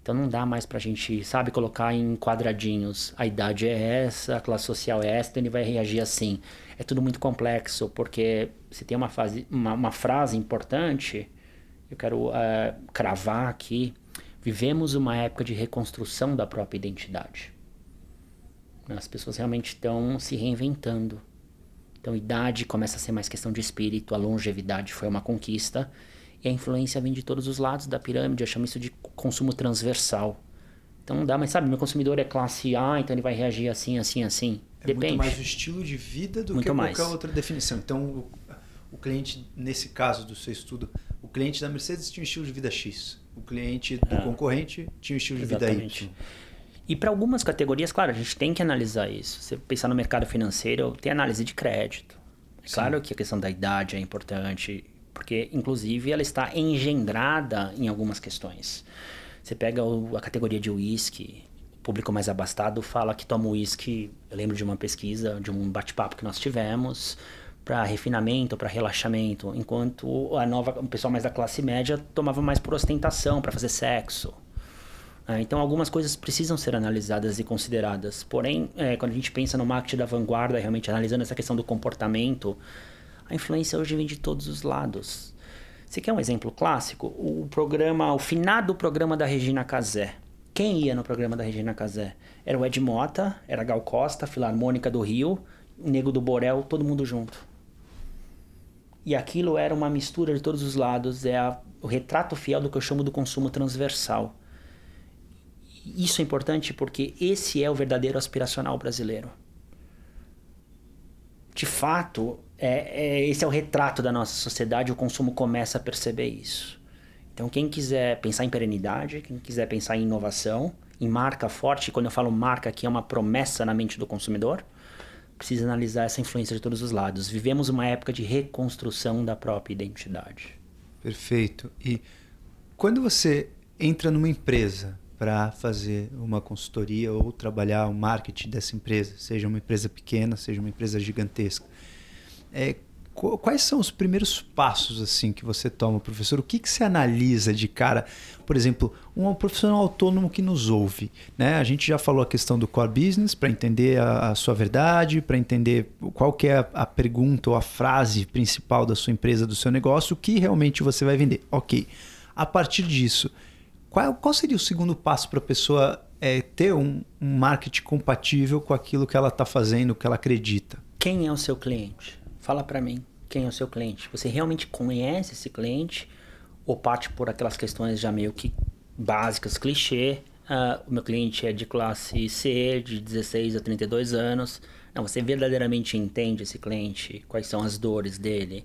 Então não dá mais pra gente, sabe, colocar em quadradinhos. A idade é essa, a classe social é essa, então ele vai reagir assim. É tudo muito complexo, porque se tem uma, fase, uma, uma frase importante, eu quero uh, cravar aqui. Vivemos uma época de reconstrução da própria identidade. As pessoas realmente estão se reinventando. Então, idade começa a ser mais questão de espírito, a longevidade foi uma conquista. E a influência vem de todos os lados da pirâmide. Eu chamo isso de consumo transversal. Então não dá, mas sabe, meu consumidor é classe A, então ele vai reagir assim, assim, assim. É Depende. muito mais o estilo de vida do muito que mais. qualquer outra definição. Então, o, o, cliente, nesse caso do seu estudo, o cliente da Mercedes tinha um estilo de vida X. O cliente do ah, concorrente tinha um estilo de exatamente. vida Y. E para algumas categorias, claro, a gente tem que analisar isso. Você pensar no mercado financeiro, tem análise de crédito. É claro que a questão da idade é importante, porque inclusive ela está engendrada em algumas questões. Você pega o, a categoria de uísque, o público mais abastado fala que toma uísque. Eu lembro de uma pesquisa, de um bate-papo que nós tivemos para refinamento, para relaxamento, enquanto a nova, o pessoal mais da classe média tomava mais por ostentação, para fazer sexo. É, então, algumas coisas precisam ser analisadas e consideradas. Porém, é, quando a gente pensa no marketing da vanguarda, realmente analisando essa questão do comportamento, a influência hoje vem de todos os lados. Você quer um exemplo clássico? O programa, o finado programa da Regina Casé. Quem ia no programa da Regina Casé? Era o Ed Mota, era Gal Costa, Filarmônica do Rio, o Nego do Borel, todo mundo junto. E aquilo era uma mistura de todos os lados, é a, o retrato fiel do que eu chamo do consumo transversal isso é importante porque esse é o verdadeiro aspiracional brasileiro. De fato, é, é, esse é o retrato da nossa sociedade, o consumo começa a perceber isso. Então, quem quiser pensar em perenidade, quem quiser pensar em inovação, em marca forte, quando eu falo marca aqui é uma promessa na mente do consumidor, precisa analisar essa influência de todos os lados. Vivemos uma época de reconstrução da própria identidade. Perfeito. E quando você entra numa empresa, para fazer uma consultoria ou trabalhar o marketing dessa empresa, seja uma empresa pequena, seja uma empresa gigantesca. É, quais são os primeiros passos assim que você toma, professor? O que, que você analisa de cara? Por exemplo, um profissional autônomo que nos ouve. Né? A gente já falou a questão do core business para entender a, a, sua verdade, para entender qual que é a, a, pergunta ou a frase principal da sua empresa, do seu negócio, o que realmente você vai vender. Ok. A partir disso, qual, qual seria o segundo passo para a pessoa é, ter um, um marketing compatível com aquilo que ela está fazendo, que ela acredita? Quem é o seu cliente? Fala para mim, quem é o seu cliente? Você realmente conhece esse cliente ou parte por aquelas questões já meio que básicas, clichê? Uh, o meu cliente é de classe C, de 16 a 32 anos. Não, você verdadeiramente entende esse cliente? Quais são as dores dele?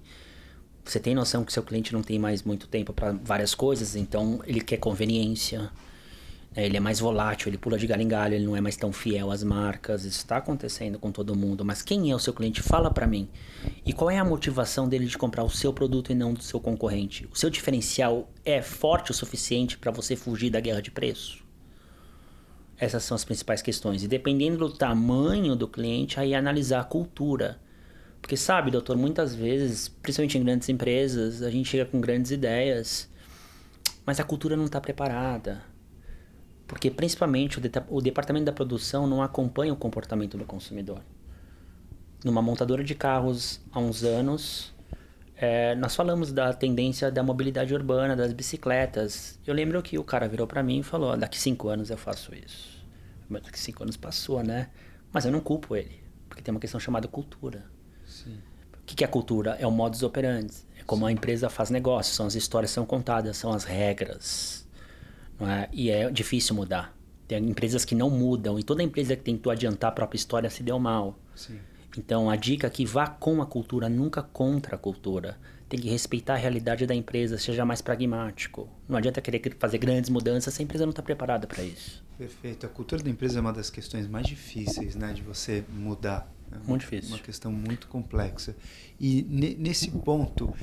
Você tem noção que seu cliente não tem mais muito tempo para várias coisas, então ele quer conveniência. É, ele é mais volátil, ele pula de galho em galho, ele não é mais tão fiel às marcas. Isso está acontecendo com todo mundo. Mas quem é o seu cliente? Fala para mim. E qual é a motivação dele de comprar o seu produto e não do seu concorrente? O seu diferencial é forte o suficiente para você fugir da guerra de preço? Essas são as principais questões. E dependendo do tamanho do cliente, aí analisar a cultura. Porque sabe, doutor, muitas vezes, principalmente em grandes empresas, a gente chega com grandes ideias, mas a cultura não está preparada porque principalmente o, de, o departamento da produção não acompanha o comportamento do consumidor. Numa montadora de carros há uns anos, é, nós falamos da tendência da mobilidade urbana, das bicicletas. Eu lembro que o cara virou para mim e falou: daqui cinco anos eu faço isso. Mas daqui cinco anos passou, né? Mas eu não culpo ele, porque tem uma questão chamada cultura. Sim. O que é cultura? É o modus operandi. É como Sim. a empresa faz negócio, são as histórias que são contadas, são as regras é? E é difícil mudar. Tem empresas que não mudam e toda empresa que tentou adiantar a própria história se deu mal. Sim. Então a dica é que vá com a cultura, nunca contra a cultura. Tem que respeitar a realidade da empresa, seja mais pragmático. Não adianta querer fazer grandes mudanças se a empresa não está preparada para isso. Perfeito. A cultura da empresa é uma das questões mais difíceis né, de você mudar. É muito difícil. Uma questão muito complexa. E nesse ponto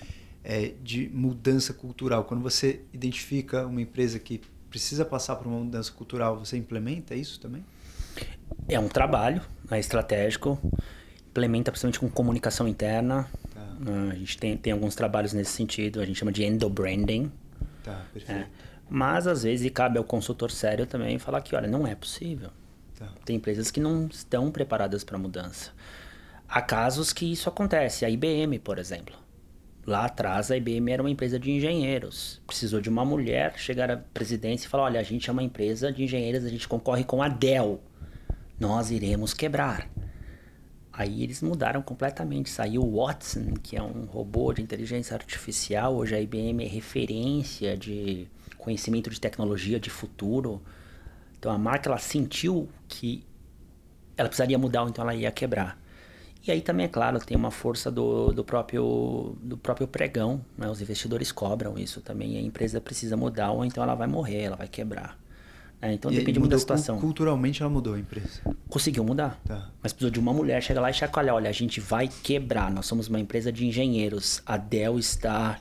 é, de mudança cultural, quando você identifica uma empresa que precisa passar por uma mudança cultural, você implementa isso também? É um trabalho é estratégico, implementa principalmente com comunicação interna. Tá. Uh, a gente tem, tem alguns trabalhos nesse sentido, a gente chama de endo-branding. Tá, perfeito. É. Mas às vezes cabe ao consultor sério também falar que, olha, não é possível. Tá. Tem empresas que não estão preparadas para mudança. Há casos que isso acontece. A IBM, por exemplo. Lá atrás, a IBM era uma empresa de engenheiros. Precisou de uma mulher chegar à presidência e falar: olha, a gente é uma empresa de engenheiros, a gente concorre com a Dell. Nós iremos quebrar. Aí eles mudaram completamente. Saiu o Watson, que é um robô de inteligência artificial. Hoje a IBM é referência de conhecimento de tecnologia de futuro. Então a marca ela sentiu que ela precisaria mudar, então ela ia quebrar. E aí também, é claro, tem uma força do, do, próprio, do próprio pregão. Né? Os investidores cobram isso também. a empresa precisa mudar ou então ela vai morrer, ela vai quebrar. Né? Então e depende muito da situação. Culturalmente ela mudou a empresa. Conseguiu mudar. Tá. Mas precisou de uma mulher chegar lá e chacoalhar. Olha, a gente vai quebrar. Nós somos uma empresa de engenheiros. A Dell está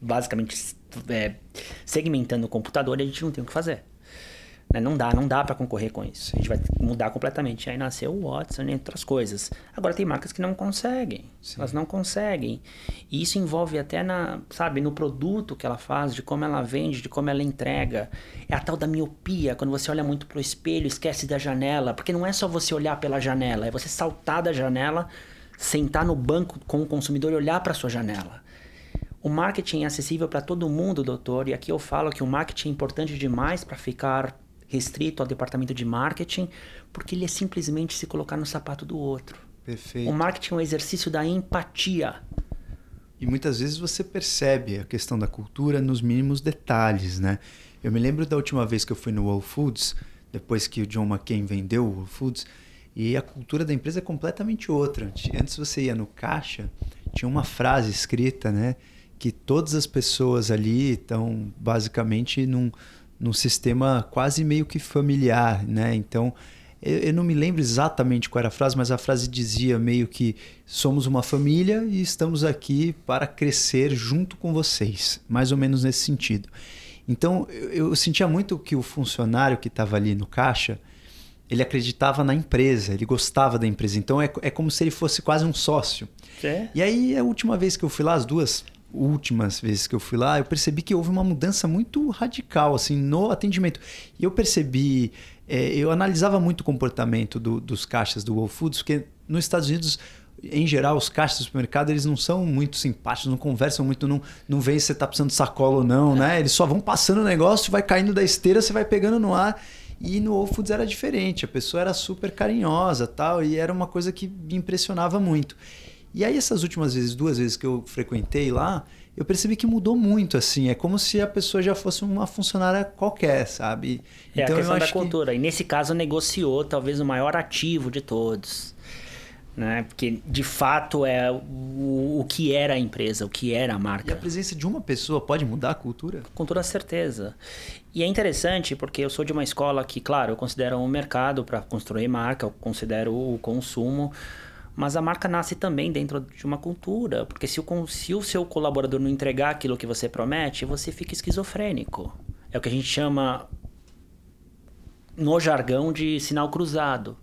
basicamente é, segmentando o computador e a gente não tem o que fazer. Né? Não dá, não dá para concorrer com isso. A gente vai mudar completamente. Aí nasceu o Watson, entre outras coisas. Agora tem marcas que não conseguem. Sim. Elas não conseguem. E isso envolve até na, sabe, no produto que ela faz, de como ela vende, de como ela entrega. É a tal da miopia, quando você olha muito pro espelho, esquece da janela, porque não é só você olhar pela janela, é você saltar da janela, sentar no banco com o consumidor e olhar para sua janela. O marketing é acessível para todo mundo, doutor, e aqui eu falo que o marketing é importante demais para ficar restrito ao departamento de marketing, porque ele é simplesmente se colocar no sapato do outro. Perfeito. O marketing é um exercício da empatia. E muitas vezes você percebe a questão da cultura nos mínimos detalhes, né? Eu me lembro da última vez que eu fui no Whole Foods, depois que o John McCain vendeu o Whole Foods, e a cultura da empresa é completamente outra. Antes você ia no caixa, tinha uma frase escrita, né? Que todas as pessoas ali estão basicamente num, num sistema quase meio que familiar, né? Então, eu, eu, não me lembro exatamente qual era a frase, mas a frase dizia meio que somos uma família e estamos aqui para crescer junto com vocês, mais ou menos nesse sentido. Então, eu, eu sentia muito que o funcionário que estava ali no caixa, ele acreditava na empresa, ele gostava da empresa. Então é, é como se ele fosse quase um sócio. É. E aí, a última vez que eu fui lá, as duas últimas vezes que eu fui lá, eu percebi que houve uma mudança muito radical assim no atendimento. E eu percebi, é, eu analisava muito o comportamento do, dos caixas do Whole Foods, porque nos Estados Unidos em geral, os caixas do supermercado, eles não são muito simpáticos, não conversam muito, não, não veem se você está precisando de sacola ou não, né? Eles só vão passando o negócio, vai caindo da esteira, você vai pegando no ar. E no Whole Foods era diferente, a pessoa era super carinhosa tal, e era uma coisa que me impressionava muito. E aí essas últimas vezes, duas vezes que eu frequentei lá, eu percebi que mudou muito, assim. É como se a pessoa já fosse uma funcionária qualquer, sabe? É então, a questão da cultura. Que... E nesse caso negociou talvez o maior ativo de todos. Né? Porque de fato é o, o que era a empresa, o que era a marca. E a presença de uma pessoa pode mudar a cultura? Com toda certeza. E é interessante porque eu sou de uma escola que, claro, eu considero um mercado para construir marca, eu considero o consumo mas a marca nasce também dentro de uma cultura, porque se o, se o seu colaborador não entregar aquilo que você promete, você fica esquizofrênico. É o que a gente chama no jargão de sinal cruzado.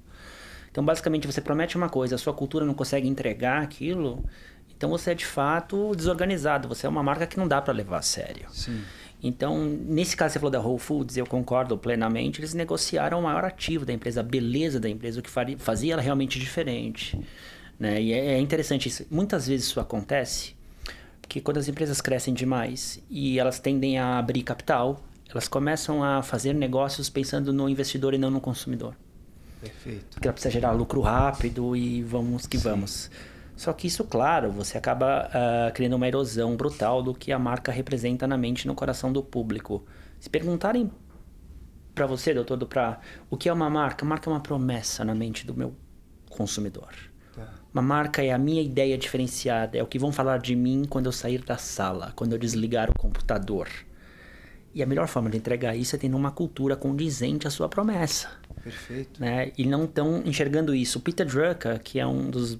Então, basicamente, você promete uma coisa, a sua cultura não consegue entregar aquilo, então você é de fato desorganizado. Você é uma marca que não dá para levar a sério. Sim. Então, nesse caso, você falou da Whole Foods, eu concordo plenamente. Eles negociaram o maior ativo da empresa, a beleza da empresa, o que fazia ela realmente diferente. Né? E é, é interessante isso. Muitas vezes isso acontece porque quando as empresas crescem demais e elas tendem a abrir capital, elas começam a fazer negócios pensando no investidor e não no consumidor. Perfeito. Porque ela precisa gerar lucro rápido e vamos que Sim. vamos. Só que isso, claro, você acaba uh, criando uma erosão brutal do que a marca representa na mente e no coração do público. Se perguntarem para você, doutor Duprá, o que é uma marca? Marca é uma promessa na mente do meu consumidor. Tá. Uma marca é a minha ideia diferenciada, é o que vão falar de mim quando eu sair da sala, quando eu desligar o computador. E a melhor forma de entregar isso é tendo uma cultura condizente à sua promessa. Perfeito. Né? E não estão enxergando isso. O Peter Drucker, que é um dos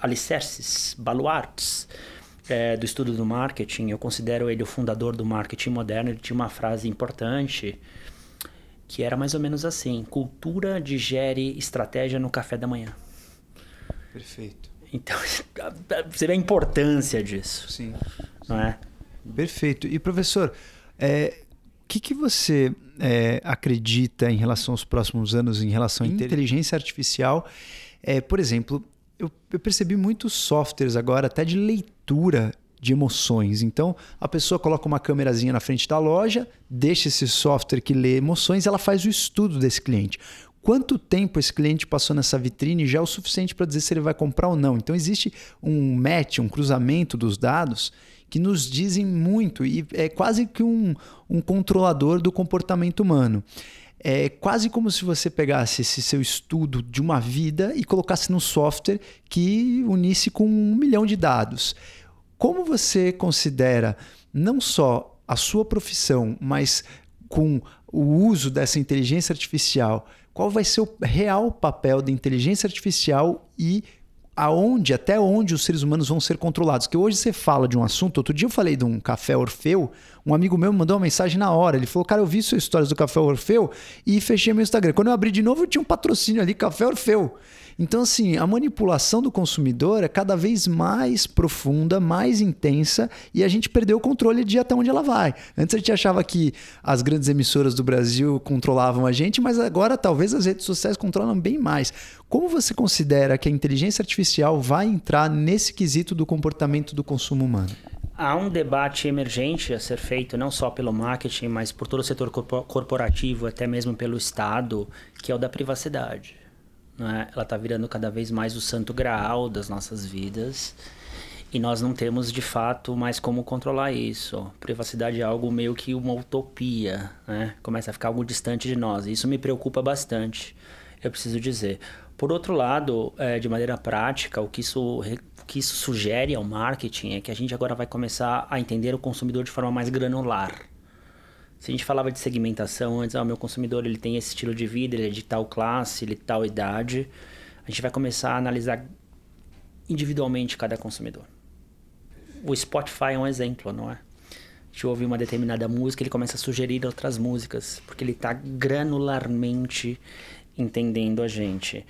alicerces, baluartes é, do estudo do marketing. Eu considero ele o fundador do marketing moderno. Ele tinha uma frase importante que era mais ou menos assim: cultura digere estratégia no café da manhã. Perfeito. Então, você vê a importância disso. Sim. Não é? Perfeito. E professor, é, o que, que você é, acredita em relação aos próximos anos, em relação à inteligência artificial? É, por exemplo, eu, eu percebi muitos softwares agora, até de leitura de emoções. Então, a pessoa coloca uma câmerazinha na frente da loja, deixa esse software que lê emoções, ela faz o estudo desse cliente. Quanto tempo esse cliente passou nessa vitrine já é o suficiente para dizer se ele vai comprar ou não. Então, existe um match, um cruzamento dos dados que nos dizem muito e é quase que um, um controlador do comportamento humano. É quase como se você pegasse esse seu estudo de uma vida e colocasse no software que unisse com um milhão de dados. Como você considera não só a sua profissão, mas com o uso dessa inteligência artificial, qual vai ser o real papel da inteligência artificial e aonde, até onde os seres humanos vão ser controlados. Que hoje você fala de um assunto, outro dia eu falei de um café Orfeu, um amigo meu me mandou uma mensagem na hora, ele falou, cara, eu vi suas histórias do café Orfeu e fechei meu Instagram. Quando eu abri de novo, eu tinha um patrocínio ali, café Orfeu. Então, assim, a manipulação do consumidor é cada vez mais profunda, mais intensa e a gente perdeu o controle de até onde ela vai. Antes a gente achava que as grandes emissoras do Brasil controlavam a gente, mas agora talvez as redes sociais controlam bem mais. Como você considera que a inteligência artificial vai entrar nesse quesito do comportamento do consumo humano? Há um debate emergente a ser feito não só pelo marketing, mas por todo o setor corporativo, até mesmo pelo Estado, que é o da privacidade. Né? Ela está virando cada vez mais o santo graal das nossas vidas e nós não temos de fato mais como controlar isso. Privacidade é algo meio que uma utopia, né? Começa a ficar algo distante de nós. Isso me preocupa bastante, eu preciso dizer. Por outro lado, é, de maneira prática, o que isso o que isso sugere ao marketing é que a gente agora vai começar a entender o consumidor de forma mais granular. Se a gente falava de segmentação antes, ah, o meu consumidor ele tem esse estilo de vida, ele é de tal classe, ele é de tal idade, a gente vai começar a analisar individualmente cada consumidor. O Spotify é um exemplo, não é? A gente ouve uma determinada música, ele começa a sugerir outras músicas, porque ele está granularmente entendendo a gente.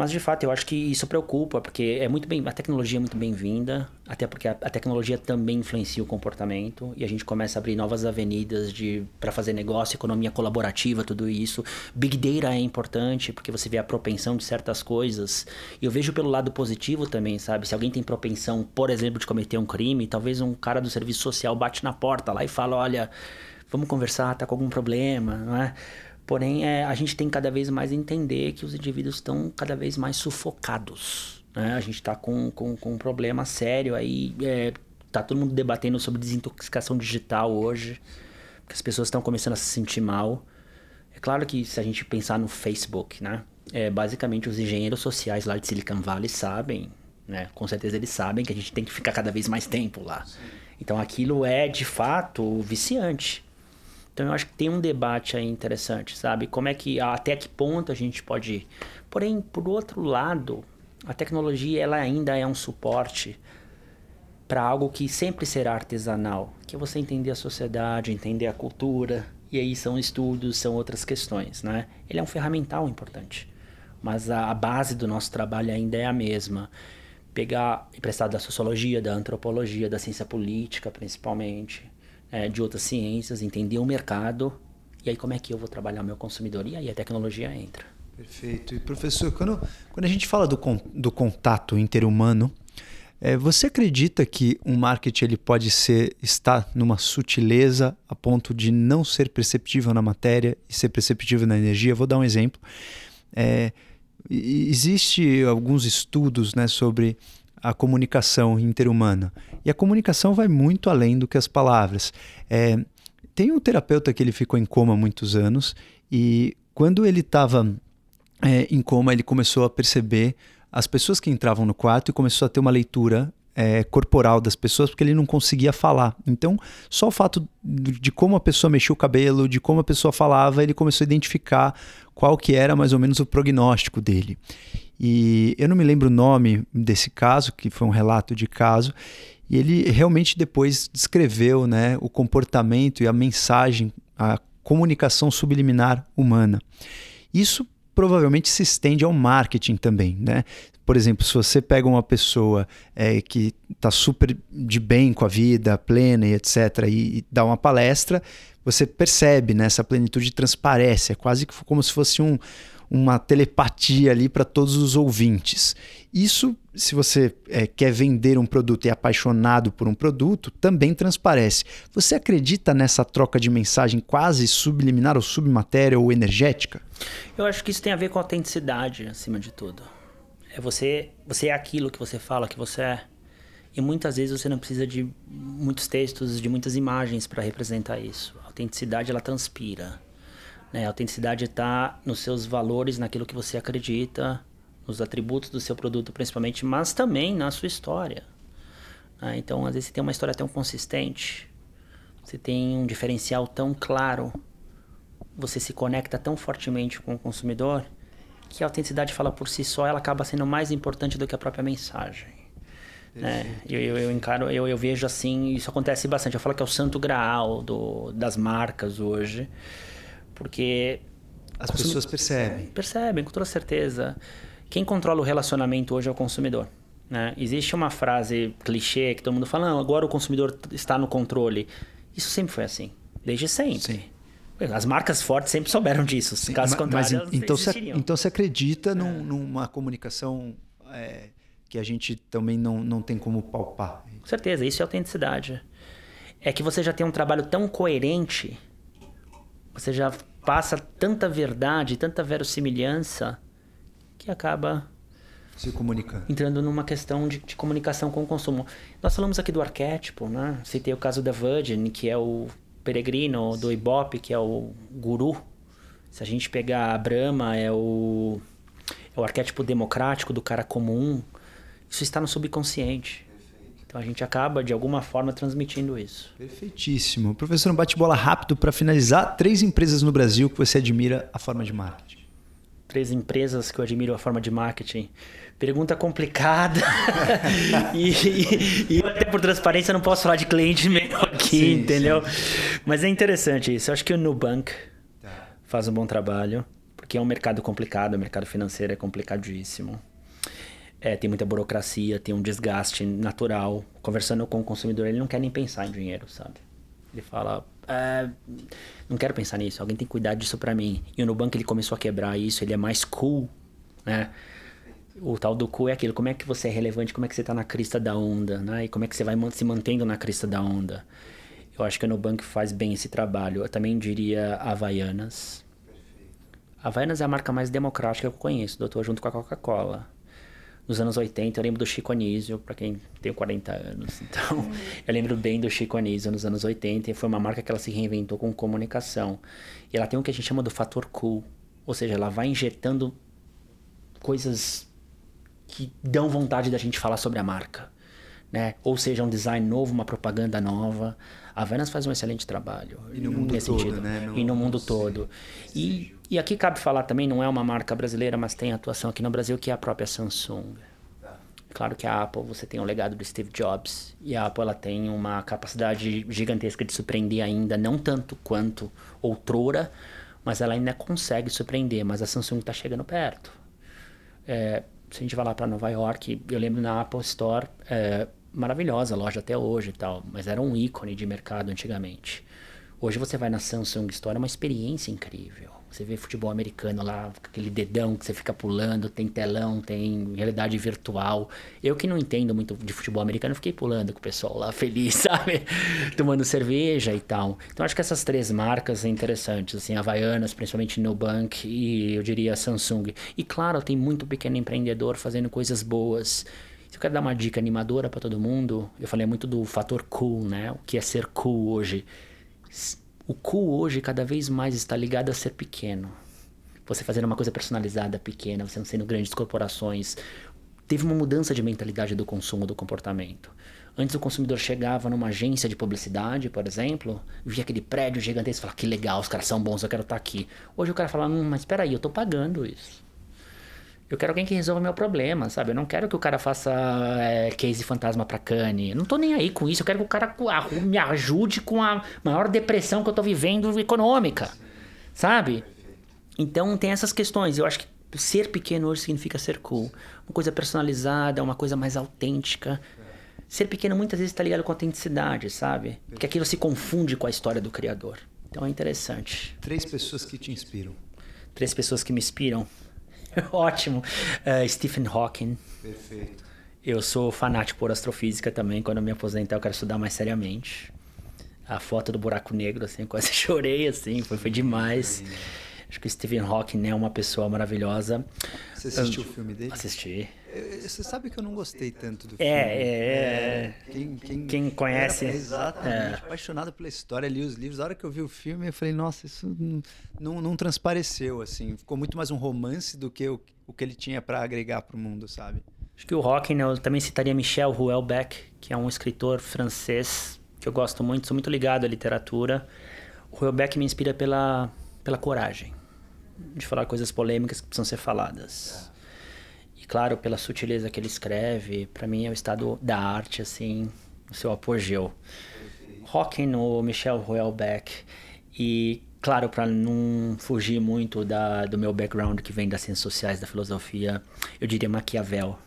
Mas de fato, eu acho que isso preocupa, porque é muito bem, a tecnologia é muito bem-vinda, até porque a, a, tecnologia também influencia o comportamento e a gente começa a abrir novas avenidas de para fazer negócio, economia colaborativa, tudo isso. Big data é importante, porque você vê a propensão de certas coisas. E eu vejo pelo lado positivo também, sabe? Se alguém tem propensão, por exemplo, de cometer um crime, talvez um cara do serviço social bate na porta lá e fala, olha, vamos conversar, tá com algum problema, não é? Porém, é, a gente tem cada vez mais entender que os indivíduos estão cada vez mais sufocados. Né? A gente está com, com, com, um problema sério aí. É, tá todo mundo debatendo sobre desintoxicação digital hoje. Porque as pessoas estão começando a se sentir mal. É claro que se a gente pensar no Facebook, né? É, basicamente os engenheiros sociais lá de Silicon Valley sabem, né? Com certeza eles sabem que a gente tem que ficar cada vez mais tempo lá. Sim. Então aquilo é de fato viciante. Então eu acho que tem um debate aí interessante, sabe? Como é que até que ponto a gente pode ir. Porém, por outro lado, a tecnologia ela ainda é um suporte para algo que sempre será artesanal, que é você entender a sociedade, entender a cultura, e aí são estudos, são outras questões, né? Ele é um ferramental importante, mas a, base do nosso trabalho ainda é a mesma. Pegar emprestado da sociologia, da antropologia, da ciência política, principalmente, é, de outras ciências, entender o mercado e aí como é que eu vou trabalhar o meu consumidor e aí a tecnologia entra. Perfeito. E professor, quando, quando a gente fala do, do contato interhumano, é, você acredita que um marketing ele pode ser estar numa sutileza a ponto de não ser perceptível na matéria e ser perceptível na energia? Vou dar um exemplo. É, existe alguns estudos né, sobre a comunicação interhumana. E a comunicação vai muito além do que as palavras. É, tem um terapeuta que ele ficou em coma há muitos anos e quando ele estava é, em coma, ele começou a perceber as pessoas que entravam no quarto e começou a ter uma leitura é, corporal das pessoas porque ele não conseguia falar. Então, só o fato de como a pessoa mexia o cabelo, de como a pessoa falava, ele começou a identificar qual que era mais ou menos o prognóstico dele. E eu não me lembro o nome desse caso, que foi um relato de caso, e ele realmente depois descreveu né, o comportamento e a mensagem, a comunicação subliminar humana. Isso provavelmente se estende ao marketing também, né? Por exemplo, se você pega uma pessoa é, que está super de bem com a vida, plena e etc., e, e dá uma palestra, você percebe né, plenitude transparece, é quase como se fosse um, uma telepatia ali para todos os ouvintes. Isso, se você é, quer vender um produto e é apaixonado por um produto, também transparece. Você acredita nessa troca de mensagem quase subliminar ou submatéria ou energética? Eu acho que isso tem a ver com autenticidade, acima de tudo. É você, você é aquilo que você fala que você é. E muitas vezes você não precisa de muitos textos, de muitas imagens para representar isso. A autenticidade ela transpira. Né? A autenticidade está nos seus valores, naquilo que você acredita, nos atributos do seu produto principalmente, mas também na sua história. Né? Então, às vezes você tem uma história tão consistente, você tem um diferencial tão claro, você se conecta tão fortemente com o consumidor, que a autenticidade fala por si só, ela acaba sendo mais importante do que a própria mensagem. Né? Eu, eu, eu, encaro, eu, eu vejo assim, isso acontece bastante. Eu falo que é o santo graal do, das marcas hoje. Porque. As pessoas percebem. Percebem, com toda certeza. Quem controla o relacionamento hoje é o consumidor. Né? Existe uma frase clichê que todo mundo fala: não, agora o consumidor está no controle. Isso sempre foi assim, desde sempre. Sim. As marcas fortes sempre souberam disso. Sim, caso mas, mas então, você, então você acredita é. num, numa comunicação é, que a gente também não, não tem como palpar? Com certeza, isso é autenticidade. É que você já tem um trabalho tão coerente, você já passa tanta verdade, tanta verossimilhança, que acaba se comunicando. Entrando numa questão de, de, comunicação com o consumo. Nós falamos aqui do arquétipo, né? Citei o caso da Virgin, que é o peregrino, do Ibope, que é o guru. Se a gente pegar a Brahma, é o, é o arquétipo democrático do cara comum. Isso está no subconsciente. Então a gente acaba, de alguma forma, transmitindo isso. Perfeitíssimo. Professor, um bate-bola rápido para finalizar. Três empresas no Brasil que você admira a forma de marketing. Três empresas que eu admiro a forma de marketing. Pergunta complicada. e, e, e, até por transparência não posso falar de cliente meu aqui, sim, entendeu? Sim. Mas é interessante isso. Eu acho que o Nubank tá. faz um bom trabalho porque é um mercado complicado, o mercado financeiro é complicadíssimo. É, tem muita burocracia, tem um desgaste natural. Conversando com o consumidor, ele não quer nem pensar em dinheiro, sabe? Ele fala, é, não quero pensar nisso, alguém tem que cuidar disso para mim. E o Nubank ele começou a quebrar isso, ele é mais cool, né? O tal do cool é aquilo, como é que você é relevante, como é que você tá na crista da onda, né? E como é que você vai se mantendo na crista da onda. Eu acho que o Nubank faz bem esse trabalho. Eu também diria Havaianas. Havaianas é a marca mais democrática que eu conheço, doutor, junto com a Coca-Cola nos anos 80, eu lembro do Chico Anísio, para quem tem 40 anos. Então, eu lembro bem do Chico Anísio nos anos 80, e foi uma marca que ela se reinventou com comunicação. E ela tem o que a gente chama do fator cool, ou seja, ela vai injetando coisas que dão vontade da gente falar sobre a marca. Né? Ou seja, um design novo, uma propaganda nova. A Vênus faz um excelente trabalho. E no mundo todo, sentido. né? No... E no mundo todo. E e aqui cabe falar também, não é uma marca brasileira, mas tem atuação aqui no Brasil, que é a própria Samsung. Claro que a Apple, você tem o legado do Steve Jobs, e a Apple ela tem uma capacidade gigantesca de surpreender ainda, não tanto quanto outrora, mas ela ainda consegue surpreender, mas a Samsung está chegando perto. É, se a gente vai lá para Nova York, eu lembro na Apple Store, é, maravilhosa a loja até hoje e tal, mas era um ícone de mercado antigamente. Hoje você vai na Samsung Store, é uma experiência incrível. Você vê futebol americano lá, aquele dedão que você fica pulando, tem telão, tem realidade virtual. Eu que não entendo muito de futebol americano, fiquei pulando com o pessoal lá, feliz, sabe? Tomando cerveja e tal. Então acho que essas três marcas são interessantes, assim, Havaianas, principalmente Nubank e eu diria Samsung. E claro, tem muito pequeno empreendedor fazendo coisas boas. Eu quero dar uma dica animadora para todo mundo, eu falei muito do fator cool, né? O que é ser cool hoje o cool hoje cada vez mais está ligado a ser pequeno. Você fazendo uma coisa personalizada, pequena, você não sendo grandes corporações. Teve uma mudança de mentalidade do consumo, do comportamento. Antes o consumidor chegava numa agência de publicidade, por exemplo, via aquele prédio gigantesco e falava, que legal, os caras são bons, eu quero estar aqui. Hoje o cara fala, hum, mas espera aí, eu estou pagando isso. Eu quero alguém que resolva meu problema, sabe? Eu não quero que o cara faça é, case fantasma pra Cane. Eu não tô nem aí com isso. Eu quero que o cara me ajude com a maior depressão que eu tô vivendo econômica, sabe? Então tem essas questões. Eu acho que ser pequeno hoje significa ser cool. Uma coisa personalizada, uma coisa mais autêntica. Ser pequeno muitas vezes está ligado com autenticidade, sabe? Porque aquilo se confunde com a história do criador. Então é interessante. Três pessoas que te inspiram. Três pessoas que me inspiram. Ótimo. Uh, Stephen Hawking. Perfeito. Eu sou fanático por astrofísica também. Quando eu me aposentar, eu quero estudar mais seriamente. A foto do buraco negro, assim, quase chorei, assim, foi, foi demais. Acho que o Stephen Hawking é uma pessoa maravilhosa. Você assistiu o filme dele? Assisti. Você sabe que eu não gostei tanto do é, filme. É, é. Quem, quem, quem conhece. Exatamente. É. Apaixonado pela história, li os livros. A hora que eu vi o filme, eu falei, nossa, isso não, não transpareceu, assim. Ficou muito mais um romance do que o, o que ele tinha para agregar para o mundo, sabe? Acho que o Hawking, né, eu também citaria Michel Houellebecq, que é um escritor francês que eu gosto muito, sou muito ligado à literatura. O Houellebecq me inspira pela, pela coragem de falar coisas polêmicas que precisam ser faladas claro, pela sutileza que ele escreve, para mim é o estado da arte, assim, o seu apogeu. Hawking no Michel Houellebecq e claro, para não fugir muito da, do meu background que vem das ciências sociais, da filosofia, eu diria Maquiavel.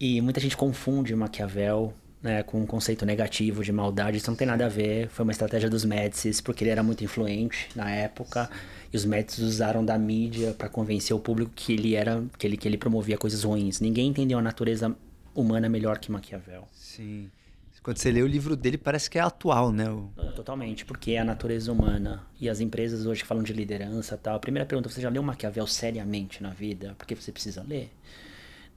E muita gente confunde Maquiavel né, com um conceito negativo de maldade. Isso não tem nada a ver. Foi uma estratégia dos Médicis, porque ele era muito influente na época. E os Médicis usaram da mídia para convencer o público que ele era, que ele, que ele promovia coisas ruins. Ninguém entendeu a natureza humana melhor que Maquiavel. Sim. Quando você lê o livro dele, parece que é atual, né? O... Totalmente, porque é a natureza humana. E as empresas hoje que falam de liderança tal. A primeira pergunta, você já leu Maquiavel seriamente na vida? Porque você precisa ler.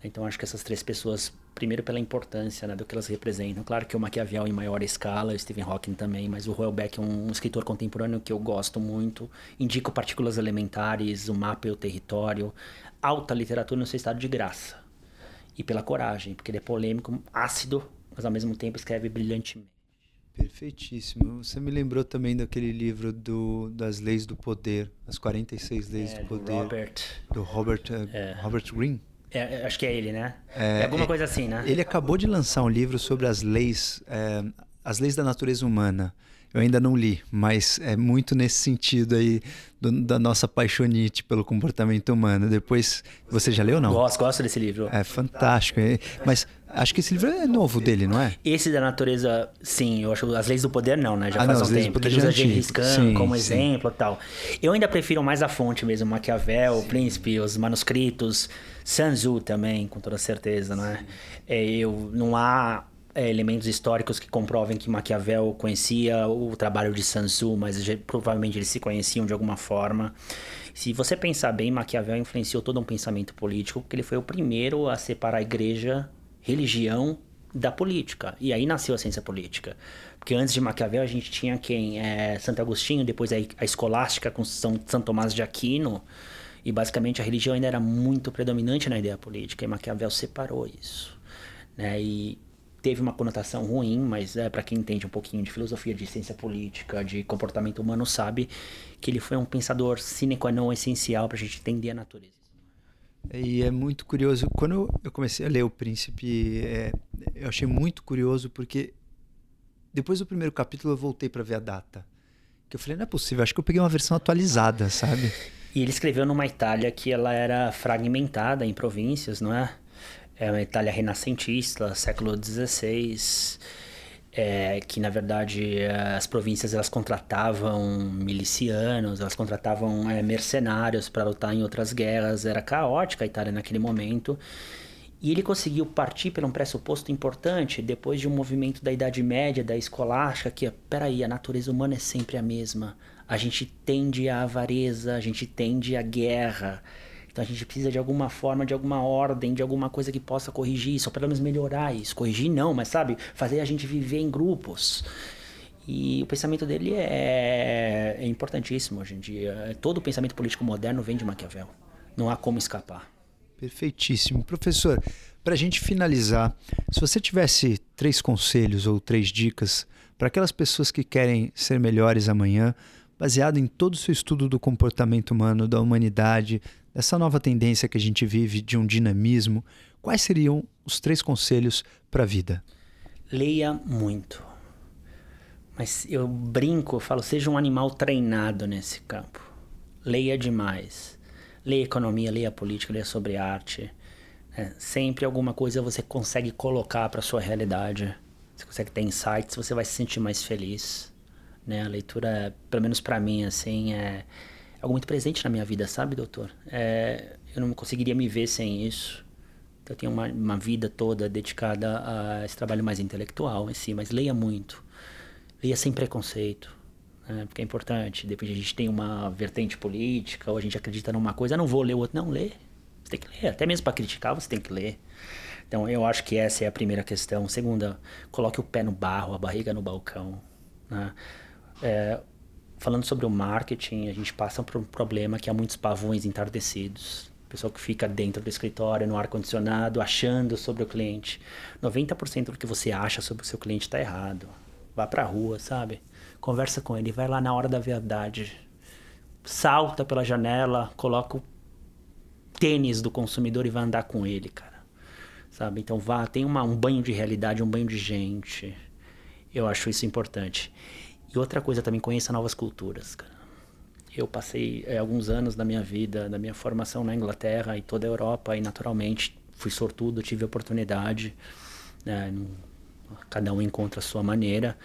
Então acho que essas três pessoas, primeiro pela importância né, do que elas representam. Claro que o Maquiavel em maior escala, o Stephen Hawking também, mas o Houellebecq é um, escritor contemporâneo que eu gosto muito. Indico Partículas Elementares, O Mapa e o Território. Alta literatura no seu estado de graça. E pela coragem, porque ele é polêmico, ácido, mas ao mesmo tempo escreve brilhantemente. Perfeitíssimo. Você me lembrou também daquele livro do, das Leis do Poder, as 46 Leis é, do Poder. Do Robert. Do Robert, uh, é. Robert Greene. É, acho que é ele, né? É, é alguma coisa assim, né? Ele acabou de lançar um livro sobre as leis, é, as leis da natureza humana. Eu ainda não li, mas é muito nesse sentido aí do, da nossa paixonite pelo comportamento humano. Depois, você já leu ou não? Gosto, gosto desse livro. É fantástico. É, mas acho que esse livro é novo dele, não é? Esse da natureza, sim. Eu acho as leis do poder não, né? Já Ah, faz não, um tempo. poder Ele usa já é. Gengis Khan Sim, como sim. exemplo e tal. Eu ainda prefiro mais a fonte mesmo, Maquiavel, o Príncipe, os manuscritos, Sun Tzu também, com toda certeza, não é? É, eu, não há é, elementos históricos que comprovem que Maquiavel conhecia o trabalho de Sun Tzu, mas provavelmente eles se conheciam de alguma forma. Se você pensar bem, Maquiavel influenciou todo um pensamento político, porque ele foi o primeiro a separar a igreja, religião da política. E aí nasceu a ciência política. Porque antes de Maquiavel a gente tinha quem? É, Santo Agostinho, depois a, a escolástica com São, São Tomás de Aquino. E basicamente a religião ainda era muito predominante na ideia política. E Maquiavel separou isso. Né? E teve uma conotação ruim, mas é para quem entende um pouquinho de filosofia, de ciência política, de comportamento humano, sabe que ele foi um pensador sine qua non essencial para a gente entender a natureza. E é muito curioso. Quando eu comecei a ler O Príncipe, é, eu achei muito curioso porque depois do primeiro capítulo eu voltei para ver a data. Que eu falei, não é possível, acho que eu peguei uma versão atualizada, sabe? E ele escreveu numa Itália que ela era fragmentada em províncias, não é? É uma Itália renascentista, século XVI, é, que na verdade as províncias elas contratavam milicianos, elas contratavam eh, mercenários para lutar em outras guerras, era caótica a Itália naquele momento. E ele conseguiu partir por um pressuposto importante depois de um movimento da Idade Média, da escolástica, que, peraí, a natureza humana é sempre a mesma. A gente tende à avareza, a gente tende à guerra. Então a gente precisa de alguma forma, de alguma ordem, de alguma coisa que possa corrigir isso, ou pelo menos melhorar isso. Corrigir não, mas sabe, fazer a gente viver em grupos. E o pensamento dele é, é importantíssimo hoje em dia. Todo o pensamento político moderno vem de Maquiavel. Não há como escapar. Perfeitíssimo. Professor, para a gente finalizar, se você tivesse três conselhos ou três dicas para aquelas pessoas que querem ser melhores amanhã, baseado em todo o seu estudo do comportamento humano, da humanidade, dessa nova tendência que a gente vive de um dinamismo, quais seriam os três conselhos para a vida? Leia muito. Mas eu brinco, eu falo, seja um animal treinado nesse campo. Leia demais. Leia economia, leia política, leia sobre arte. né? Sempre alguma coisa você consegue colocar para sua realidade. Você consegue ter insights, você vai se sentir mais feliz. Né? A leitura, pelo menos para mim, assim, é algo muito presente na minha vida, sabe, doutor? É, eu não conseguiria me ver sem isso. Eu tenho uma, uma vida toda dedicada a esse trabalho mais intelectual em si, mas leia muito. Leia sem preconceito, né? porque é importante. Depois a gente tem uma vertente política, ou a gente acredita numa coisa, ah, não vou ler o outro. Não, lê. Você tem que ler. Até mesmo para criticar, você tem que ler. Então eu acho que essa é a primeira questão. Segunda, coloque o pé no barro, a barriga no balcão. Né? É, falando sobre o marketing, a gente passa por um problema que há muitos pavões entardecidos. Pessoal que fica dentro do escritório, no ar-condicionado, achando sobre o cliente. 90% do que você acha sobre o seu cliente está errado. Vá pra rua, sabe? Conversa com ele, vai lá na hora da verdade. Salta pela janela, coloca o tênis do consumidor e vai andar com ele, cara. Sabe? Então vá, tem uma, um banho de realidade, um banho de gente. Eu acho isso importante. E outra coisa também, conheça novas culturas, cara. Eu passei é, alguns anos da minha vida, da minha formação na Inglaterra e toda a Europa e naturalmente fui sortudo, tive oportunidade. Né, cada um encontra a sua maneira.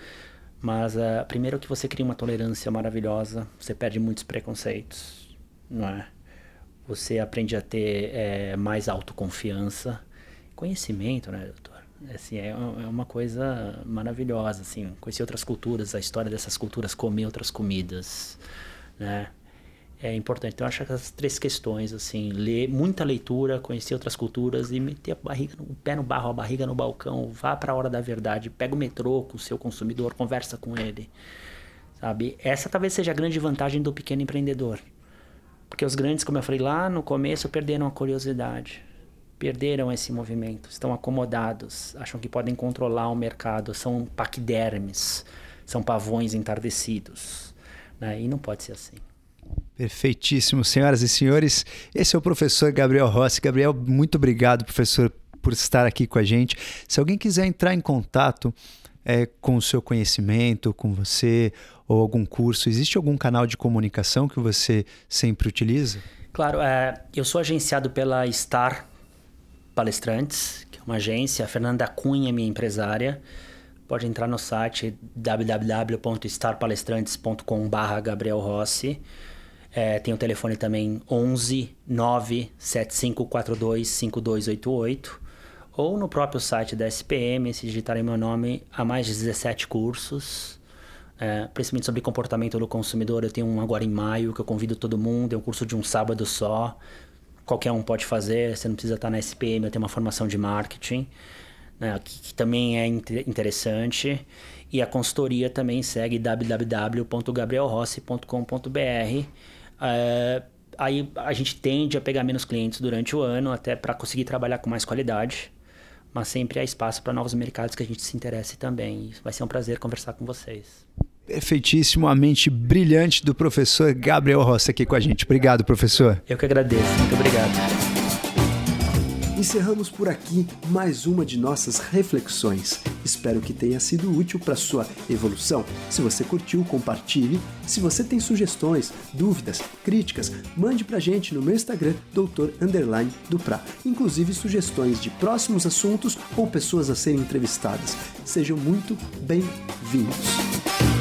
Mas uh, primeiro que você cria uma tolerância maravilhosa, você perde muitos preconceitos, não é? Você aprende a ter é, mais autoconfiança, conhecimento, né, doutor? Assim, é, é uma coisa maravilhosa, assim, conhecer outras culturas, a história dessas culturas, comer outras comidas, né? É importante. Então, eu acho que essas três questões, assim, ler, muita leitura, conhecer outras culturas e meter a barriga, o pé no barro, a barriga no balcão, vá para a hora da verdade, pega o metrô com o seu consumidor, conversa com ele, sabe? Essa talvez seja a grande vantagem do pequeno empreendedor. Porque os grandes, como eu falei lá no começo, perderam a curiosidade perderam esse movimento, estão acomodados, acham que podem controlar o mercado, são paquidermes, são pavões entardecidos. Né? E não pode ser assim. Perfeitíssimo, senhoras e senhores. Esse é o professor Gabriel Rossi. Gabriel, muito obrigado, professor, por estar aqui com a gente. Se alguém quiser entrar em contato, é, com o seu conhecimento, com você, ou algum curso? Existe algum canal de comunicação que você sempre utiliza? Claro, é, eu sou agenciado pela Star Palestrantes, que é uma agência. A Fernanda Cunha minha empresária. Pode entrar no site www.starpalestrantes.com.br Gabriel Rossi. É, tem o telefone também 11 97542 5288 ou no próprio site da SPM, se digitarem meu nome, há mais de 17 cursos, é, principalmente sobre comportamento do consumidor. Eu tenho um agora em maio que eu convido todo mundo, é um curso de um sábado só. Qualquer um pode fazer, você não precisa estar na SPM, eu tenho uma formação de marketing, né, que, que também é interessante. E a consultoria também segue www.gabrielrossi.com.br. É, aí a gente tende a pegar menos clientes durante o ano, até para conseguir trabalhar com mais qualidade mas sempre há espaço para novos mercados que a gente se interesse também. Vai ser um prazer conversar com vocês. Perfeitíssimo, a mente brilhante do professor Gabriel Rossi aqui com a gente. Obrigado, professor. Eu que agradeço. Muito obrigado. Encerramos por aqui mais uma de nossas reflexões. Espero que tenha sido útil para sua evolução. Se você curtiu, compartilhe. Se você tem sugestões, dúvidas, críticas, mande para a gente no meu Instagram, doutor underline. Inclusive sugestões de próximos assuntos ou pessoas a serem entrevistadas. Sejam muito bem-vindos.